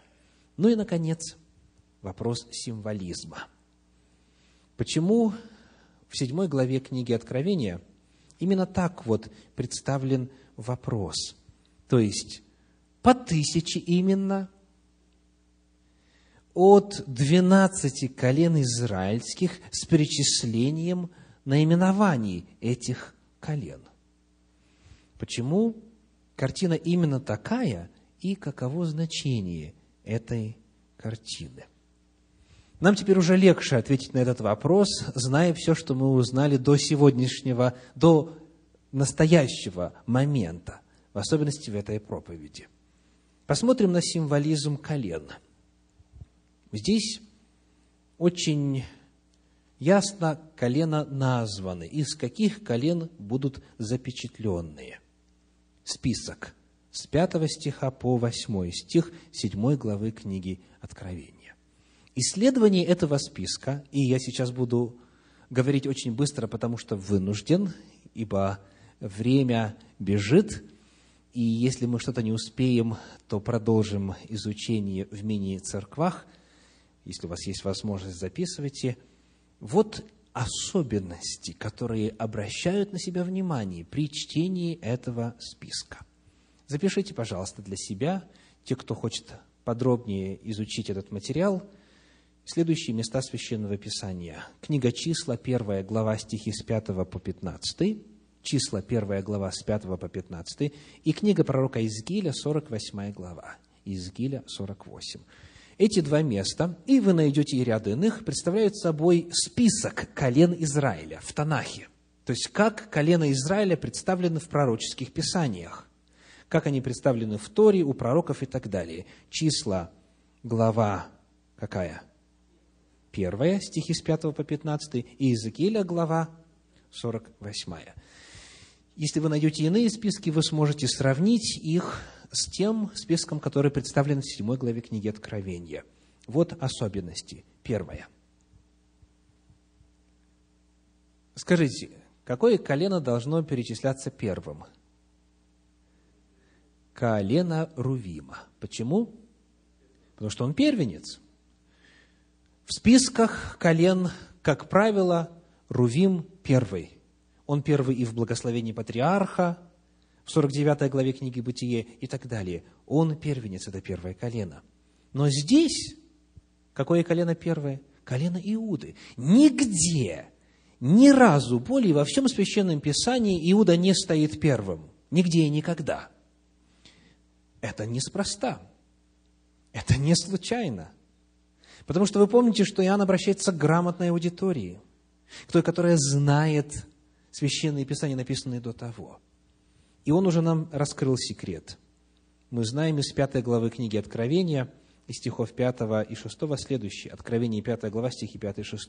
Ну и, наконец, вопрос символизма. Почему в седьмой главе книги Откровения именно так вот представлен вопрос? То есть, по тысяче именно от двенадцати колен израильских с перечислением – наименований этих колен. Почему картина именно такая и каково значение этой картины? Нам теперь уже легче ответить на этот вопрос, зная все, что мы узнали до сегодняшнего, до настоящего момента, в особенности в этой проповеди. Посмотрим на символизм колен. Здесь очень ясно колено названы, из каких колен будут запечатленные. Список с 5 стиха по 8 стих 7 главы книги Откровения. Исследование этого списка, и я сейчас буду говорить очень быстро, потому что вынужден, ибо время бежит, и если мы что-то не успеем, то продолжим изучение в мини-церквах. Если у вас есть возможность, записывайте – вот особенности, которые обращают на себя внимание при чтении этого списка. Запишите, пожалуйста, для себя, те, кто хочет подробнее изучить этот материал, следующие места Священного Писания. Книга числа, первая глава, стихи с 5 по 15, числа, первая глава, с 5 по 15, и книга пророка Изгиля, 48 глава, Изгиля 48. Эти два места, и вы найдете и ряд иных, представляют собой список колен Израиля в Танахе. То есть, как колено Израиля представлены в пророческих писаниях, как они представлены в Торе, у пророков и так далее. Числа, глава какая? Первая, стихи с 5 по 15, и Иезекииля, глава 48. Если вы найдете иные списки, вы сможете сравнить их с тем списком, который представлен в седьмой главе книги Откровения. Вот особенности. Первое. Скажите, какое колено должно перечисляться первым? Колено Рувима. Почему? Потому что он первенец. В списках колен, как правило, Рувим первый. Он первый и в благословении патриарха, в 49 главе книги «Бытие» и так далее. Он первенец, это первое колено. Но здесь, какое колено первое? Колено Иуды. Нигде, ни разу более во всем Священном Писании Иуда не стоит первым. Нигде и никогда. Это неспроста. Это не случайно. Потому что вы помните, что Иоанн обращается к грамотной аудитории, к той, которая знает Священные Писания, написанные до того – и он уже нам раскрыл секрет. Мы знаем из пятой главы книги Откровения, из стихов 5 и 6 следующие. Откровение 5 глава, стихи 5 и 6.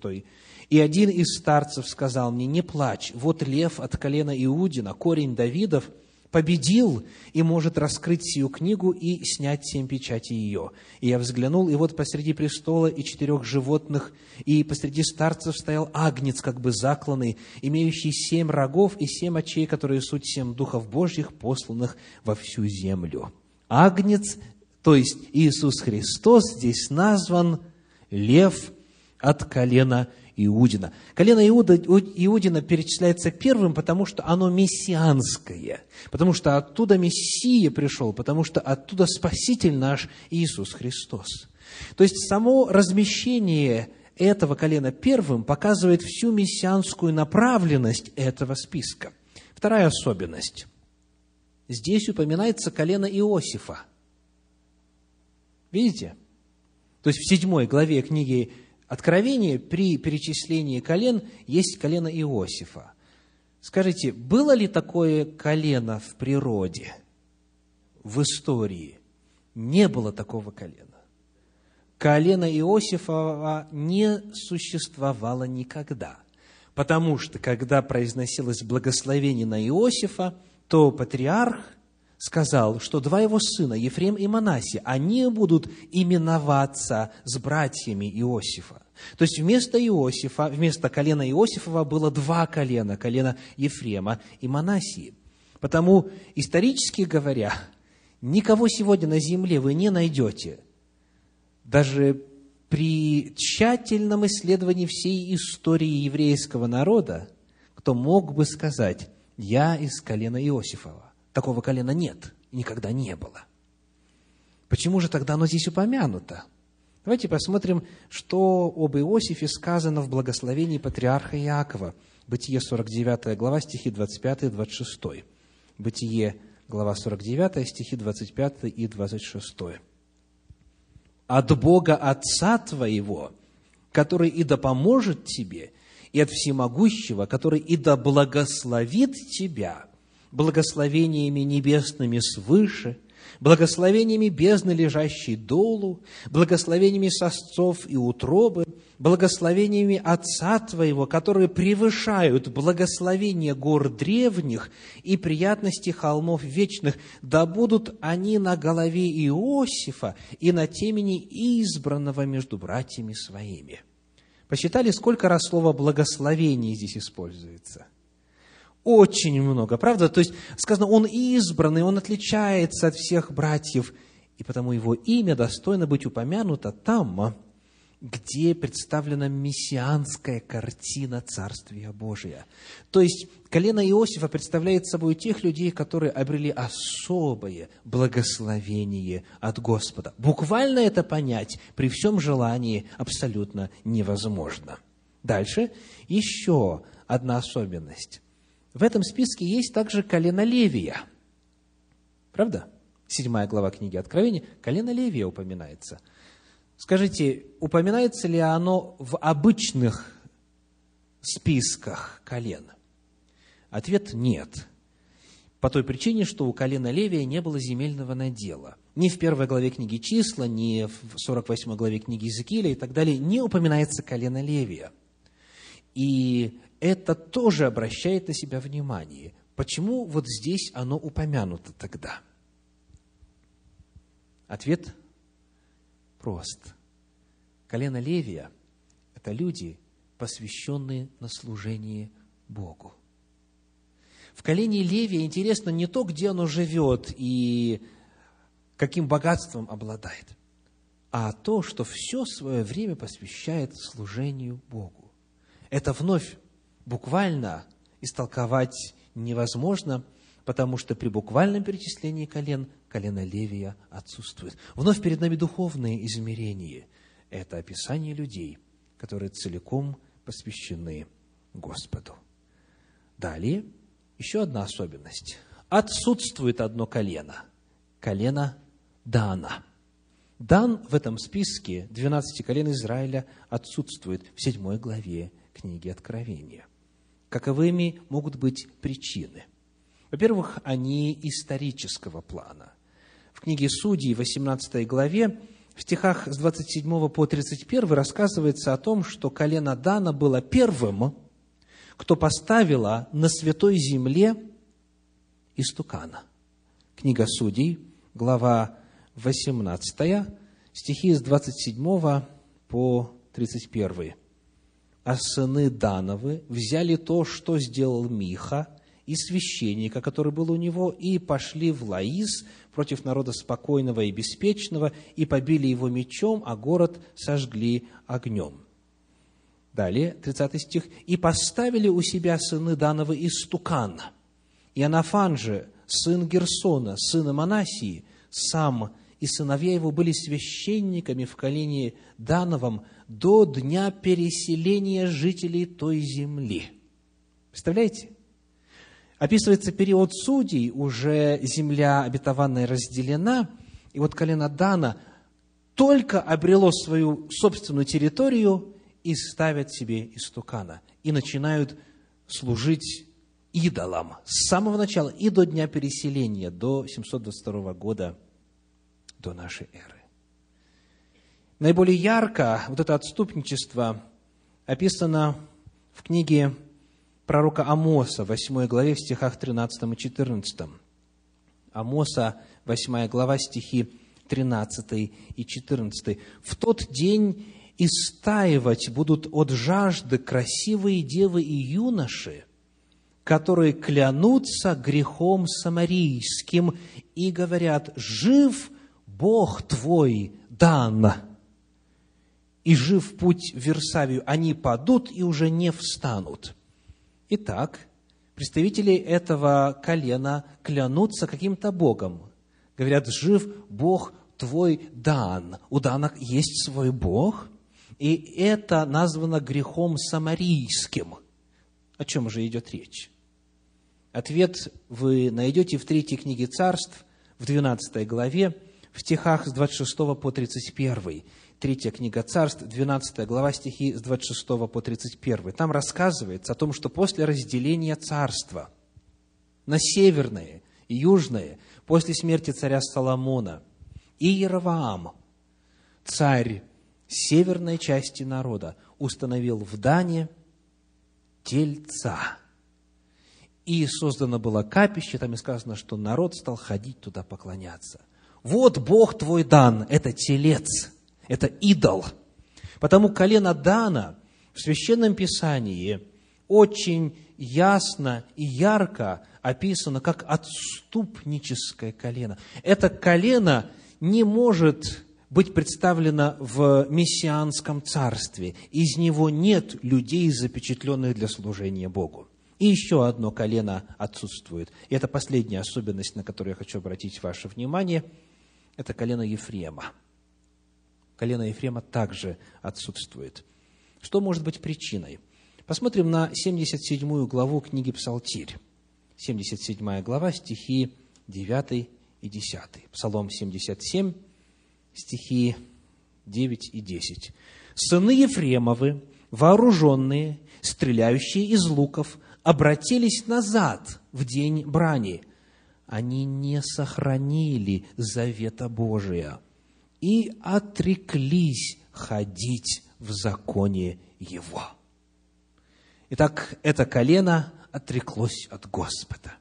«И один из старцев сказал мне, не плачь, вот лев от колена Иудина, корень Давидов, победил и может раскрыть сию книгу и снять семь печати ее. И я взглянул, и вот посреди престола и четырех животных, и посреди старцев стоял агнец, как бы закланный, имеющий семь рогов и семь очей, которые суть семь духов Божьих, посланных во всю землю. Агнец, то есть Иисус Христос, здесь назван лев от колена Иудина. Колено Иуда, Иудина перечисляется первым, потому что оно мессианское, потому что оттуда Мессия пришел, потому что оттуда Спаситель наш Иисус Христос. То есть само размещение этого колена первым показывает всю мессианскую направленность этого списка. Вторая особенность. Здесь упоминается колено Иосифа. Видите? То есть в седьмой главе книги Откровение при перечислении колен есть колено Иосифа. Скажите, было ли такое колено в природе, в истории? Не было такого колена. Колено Иосифова не существовало никогда. Потому что, когда произносилось благословение на Иосифа, то патриарх сказал, что два его сына, Ефрем и Манаси, они будут именоваться с братьями Иосифа. То есть вместо Иосифа, вместо колена Иосифова было два колена, колено Ефрема и Манасии. Потому, исторически говоря, никого сегодня на земле вы не найдете, даже при тщательном исследовании всей истории еврейского народа, кто мог бы сказать, я из колена Иосифова. Такого колена нет, никогда не было. Почему же тогда оно здесь упомянуто? Давайте посмотрим, что об Иосифе сказано в благословении патриарха Иакова. Бытие 49 глава, стихи 25 и 26. Бытие, глава 49, стихи 25 и 26. «От Бога Отца твоего, который и да поможет тебе, и от Всемогущего, который и да благословит тебя благословениями небесными свыше, благословениями бездны, лежащей долу, благословениями сосцов и утробы, благословениями Отца Твоего, которые превышают благословения гор древних и приятности холмов вечных, да будут они на голове Иосифа и на темени избранного между братьями своими». Посчитали, сколько раз слово «благословение» здесь используется? Очень много, правда? То есть сказано, он избранный, он отличается от всех братьев, и потому его имя достойно быть упомянуто там, где представлена мессианская картина Царствия Божия. То есть колено Иосифа представляет собой тех людей, которые обрели особое благословение от Господа. Буквально это понять при всем желании абсолютно невозможно. Дальше еще одна особенность. В этом списке есть также колено Левия. Правда? Седьмая глава книги Откровения. Колено Левия упоминается. Скажите, упоминается ли оно в обычных списках колен? Ответ – нет. По той причине, что у колена Левия не было земельного надела. Ни в первой главе книги Числа, ни в 48 главе книги Иезекииля и так далее не упоминается колено Левия. И это тоже обращает на себя внимание. Почему вот здесь оно упомянуто тогда? Ответ прост. Колено Левия – это люди, посвященные на служение Богу. В колене Левия интересно не то, где оно живет и каким богатством обладает, а то, что все свое время посвящает служению Богу. Это вновь буквально истолковать невозможно, потому что при буквальном перечислении колен колено Левия отсутствует. Вновь перед нами духовное измерение. Это описание людей, которые целиком посвящены Господу. Далее, еще одна особенность. Отсутствует одно колено. Колено Дана. Дан в этом списке 12 колен Израиля отсутствует в 7 главе книги Откровения. Каковыми могут быть причины? Во-первых, они исторического плана. В книге Судей, 18 главе, в стихах с 27 по 31 рассказывается о том, что колено Дана было первым, кто поставила на святой земле истукана. Книга Судей, глава 18, стихи с 27 по 31. «А сыны Дановы взяли то, что сделал Миха, и священника, который был у него, и пошли в Лаис против народа спокойного и беспечного, и побили его мечом, а город сожгли огнем». Далее, 30 стих. «И поставили у себя сыны Данова истукан. И Анафан же, сын Герсона, сына Манасии, сам и сыновья его были священниками в колене Дановом до дня переселения жителей той земли». Представляете? Описывается период судей, уже земля обетованная разделена, и вот колено Дана только обрело свою собственную территорию, и ставят себе истукана, и начинают служить идолам с самого начала и до дня переселения, до 722 года до нашей эры. Наиболее ярко вот это отступничество описано в книге пророка Амоса, 8 главе, в стихах 13 и 14. Амоса, 8 глава, стихи 13 и 14. «В тот день истаивать будут от жажды красивые девы и юноши, которые клянутся грехом самарийским и говорят, «Жив Бог твой, дан!» И жив путь в Версавию, они падут и уже не встанут. Итак, представители этого колена клянутся каким-то Богом. Говорят, жив Бог твой Дан. У Дана есть свой Бог – и это названо грехом самарийским. О чем же идет речь? Ответ вы найдете в третьей книге царств, в 12 главе, в стихах с 26 по 31. Третья книга царств, 12 глава, стихи с 26 по 31. Там рассказывается о том, что после разделения царства на северное и южное, после смерти царя Соломона, и Яроваам, царь северной части народа установил в Дане тельца. И создано было капище, там и сказано, что народ стал ходить туда поклоняться. Вот Бог твой Дан, это телец, это идол. Потому колено Дана в Священном Писании очень ясно и ярко описано как отступническое колено. Это колено не может быть представлена в мессианском царстве. Из него нет людей, запечатленных для служения Богу. И еще одно колено отсутствует. И это последняя особенность, на которую я хочу обратить ваше внимание. Это колено Ефрема. Колено Ефрема также отсутствует. Что может быть причиной? Посмотрим на 77 главу книги Псалтирь. 77 глава, стихи 9 и 10. Псалом 77, стихи 9 и 10. «Сыны Ефремовы, вооруженные, стреляющие из луков, обратились назад в день брани. Они не сохранили завета Божия и отреклись ходить в законе Его». Итак, это колено отреклось от Господа.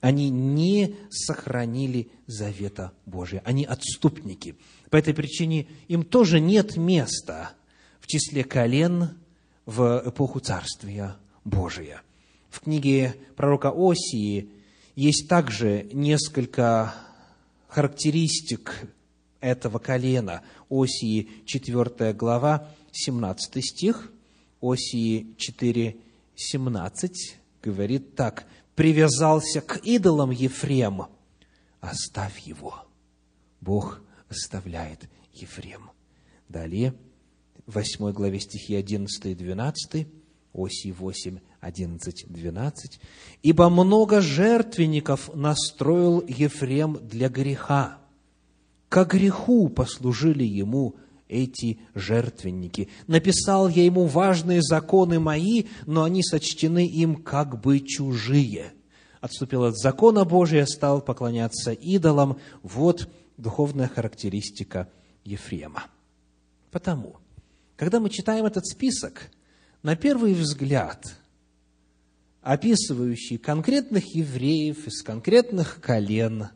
Они не сохранили завета Божия. Они отступники. По этой причине им тоже нет места в числе колен в эпоху Царствия Божия. В книге пророка Осии есть также несколько характеристик этого колена. Осии 4 глава, 17 стих, Осии 4, 17 говорит так – привязался к идолам Ефрем, оставь его. Бог оставляет Ефрем. Далее, в 8 главе стихи 11 и 12, оси 8, 11, 12. «Ибо много жертвенников настроил Ефрем для греха. Ко греху послужили ему эти жертвенники. Написал я ему важные законы мои, но они сочтены им как бы чужие. Отступил от закона Божия, стал поклоняться идолам. Вот духовная характеристика Ефрема. Потому, когда мы читаем этот список, на первый взгляд, описывающий конкретных евреев из конкретных колен,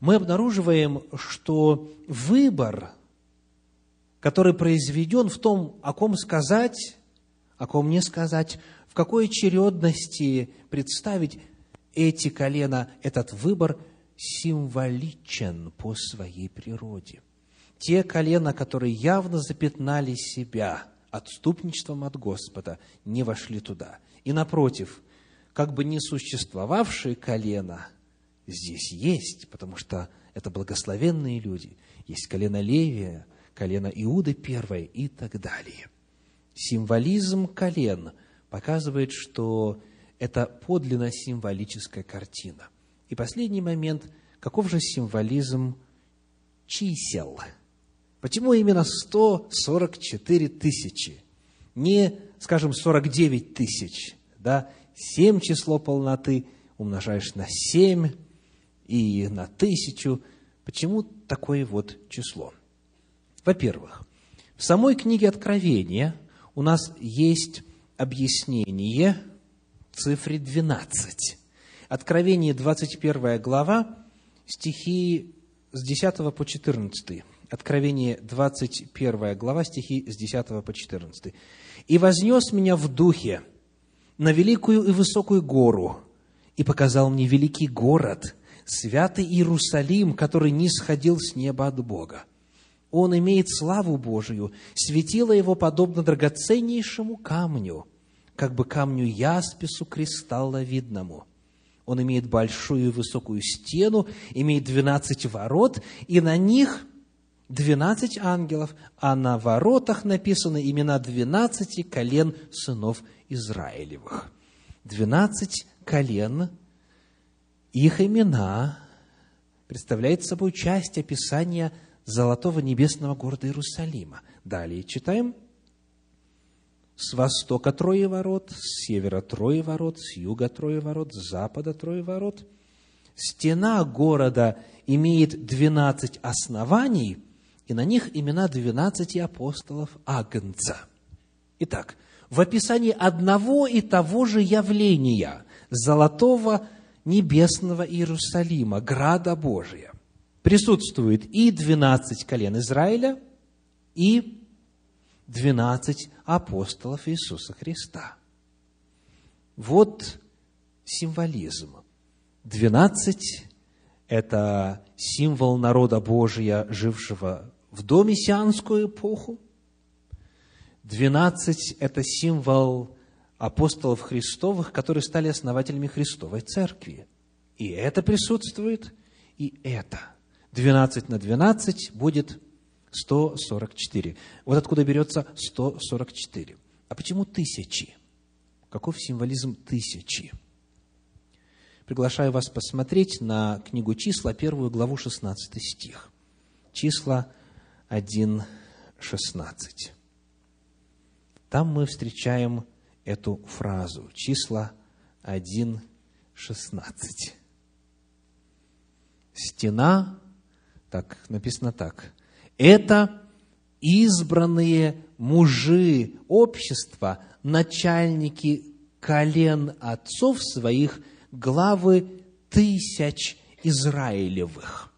мы обнаруживаем, что выбор, который произведен в том, о ком сказать, о ком не сказать, в какой очередности представить эти колена, этот выбор символичен по своей природе. Те колена, которые явно запятнали себя отступничеством от Господа, не вошли туда. И напротив, как бы не существовавшие колена здесь есть, потому что это благословенные люди. Есть колено Левия, колено Иуды первое и так далее. Символизм колен показывает, что это подлинно символическая картина. И последний момент, каков же символизм чисел? Почему именно 144 тысячи? Не, скажем, 49 тысяч, да? 7 число полноты умножаешь на 7 и на тысячу. Почему такое вот число? Во-первых, в самой книге Откровения у нас есть объяснение цифре 12. Откровение, 21 глава, стихи с 10 по 14. Откровение, 21 глава, стихи с 10 по 14. «И вознес меня в духе на великую и высокую гору, и показал мне великий город, святый Иерусалим, который не сходил с неба от Бога. Он имеет славу Божию, светило его подобно драгоценнейшему камню, как бы камню яспису кристалловидному. Он имеет большую и высокую стену, имеет двенадцать ворот, и на них двенадцать ангелов, а на воротах написаны имена двенадцати колен сынов Израилевых. Двенадцать колен, их имена представляют собой часть описания золотого небесного города Иерусалима. Далее читаем. С востока трое ворот, с севера трое ворот, с юга трое ворот, с запада трое ворот. Стена города имеет двенадцать оснований, и на них имена двенадцати апостолов Агнца. Итак, в описании одного и того же явления золотого небесного Иерусалима, града Божия, присутствует и двенадцать колен Израиля, и двенадцать апостолов Иисуса Христа. Вот символизм. Двенадцать – это символ народа Божия, жившего в домиссианскую эпоху. Двенадцать – это символ апостолов Христовых, которые стали основателями Христовой Церкви. И это присутствует, и это. Двенадцать на двенадцать будет 144. Вот откуда берется 144. А почему тысячи? Каков символизм тысячи? Приглашаю вас посмотреть на книгу числа, первую главу, 16 стих. Числа 1, 16. Там мы встречаем эту фразу. Числа 1, 16. Стена, так, написано так, это избранные мужи общества, начальники колен отцов своих, главы тысяч Израилевых.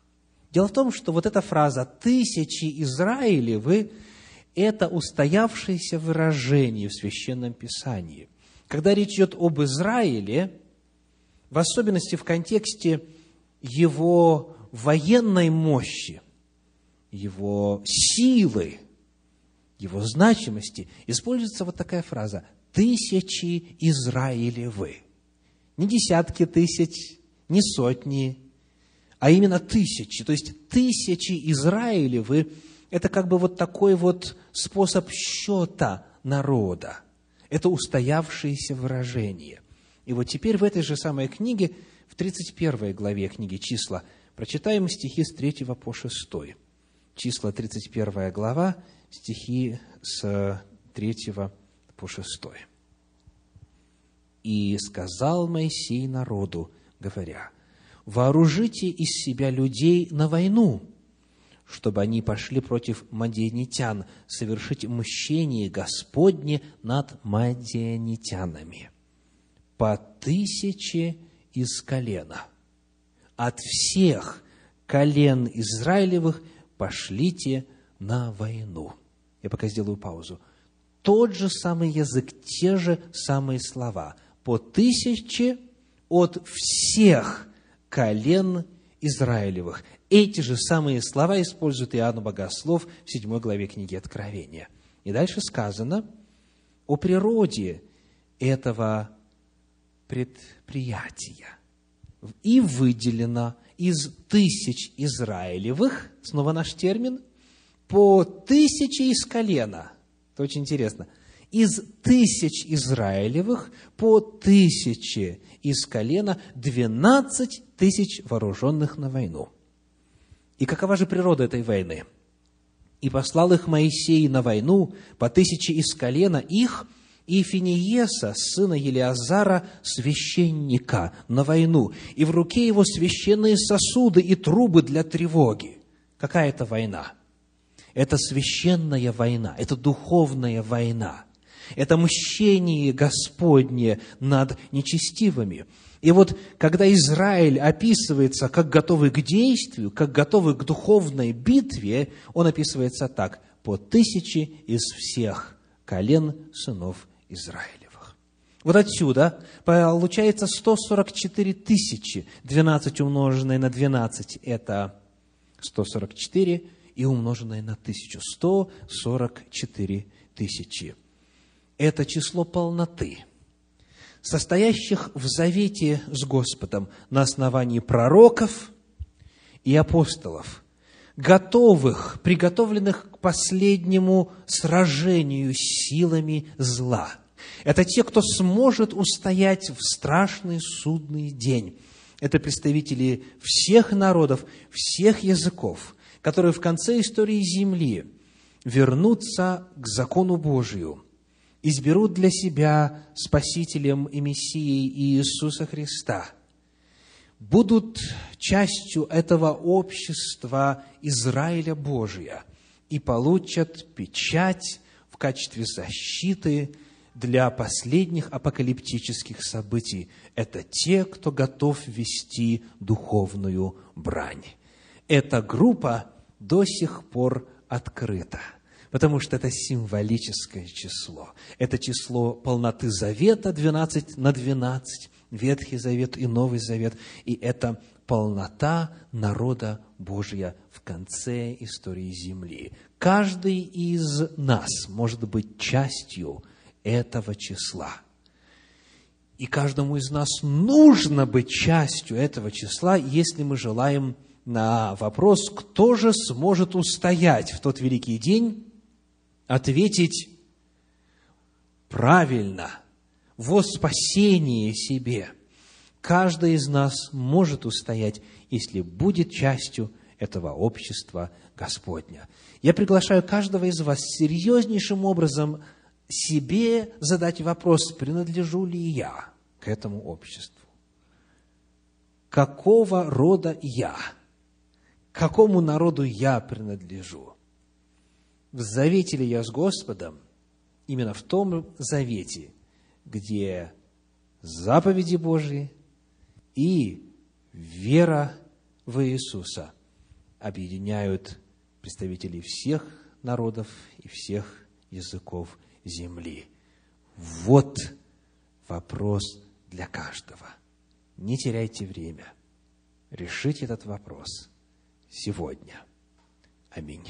Дело в том, что вот эта фраза «тысячи Израилевы» – это устоявшееся выражение в Священном Писании. Когда речь идет об Израиле, в особенности в контексте его военной мощи – его силы, его значимости, используется вот такая фраза «тысячи Израилевы». Не десятки тысяч, не сотни, а именно тысячи. То есть тысячи Израилевы – это как бы вот такой вот способ счета народа. Это устоявшееся выражение. И вот теперь в этой же самой книге, в 31 главе книги «Числа», прочитаем стихи с 3 по 6 числа 31 глава, стихи с 3 по 6. «И сказал Моисей народу, говоря, вооружите из себя людей на войну, чтобы они пошли против мадианитян, совершить мщение Господне над мадианитянами. По тысяче из колена. От всех колен Израилевых пошлите на войну. Я пока сделаю паузу. Тот же самый язык, те же самые слова. По тысяче от всех колен Израилевых. Эти же самые слова использует Иоанн Богослов в 7 главе книги Откровения. И дальше сказано о природе этого предприятия. И выделено из тысяч Израилевых, снова наш термин, по тысяче из колена. Это очень интересно. Из тысяч Израилевых по тысяче из колена двенадцать тысяч вооруженных на войну. И какова же природа этой войны? И послал их Моисей на войну по тысяче из колена их – и Финиеса, сына Елиазара, священника, на войну, и в руке его священные сосуды и трубы для тревоги. Какая это война? Это священная война, это духовная война, это мщение Господне над нечестивыми. И вот, когда Израиль описывается как готовый к действию, как готовый к духовной битве, он описывается так, по тысяче из всех колен сынов Израилевых. Вот отсюда получается 144 тысячи. 12 умноженное на 12 – это 144, и умноженное на тысячу. 144 тысячи. Это число полноты, состоящих в завете с Господом на основании пророков и апостолов, готовых, приготовленных к последнему сражению силами зла. Это те, кто сможет устоять в страшный судный день. Это представители всех народов, всех языков, которые в конце истории Земли вернутся к закону Божию, изберут для себя Спасителем и Мессией Иисуса Христа, будут частью этого общества Израиля Божия и получат печать в качестве защиты для последних апокалиптических событий. Это те, кто готов вести духовную брань. Эта группа до сих пор открыта, потому что это символическое число. Это число полноты завета 12 на 12, Ветхий Завет и Новый Завет, и это полнота народа Божия в конце истории Земли. Каждый из нас может быть частью этого числа. И каждому из нас нужно быть частью этого числа, если мы желаем на вопрос, кто же сможет устоять в тот великий день, ответить правильно, во спасение себе. Каждый из нас может устоять, если будет частью этого общества Господня. Я приглашаю каждого из вас серьезнейшим образом себе задать вопрос, принадлежу ли я к этому обществу? Какого рода я? Какому народу я принадлежу? В завете ли я с Господом? Именно в том завете, где заповеди Божьи и вера в Иисуса объединяют представителей всех народов и всех языков земли. Вот вопрос для каждого. Не теряйте время. Решите этот вопрос сегодня. Аминь.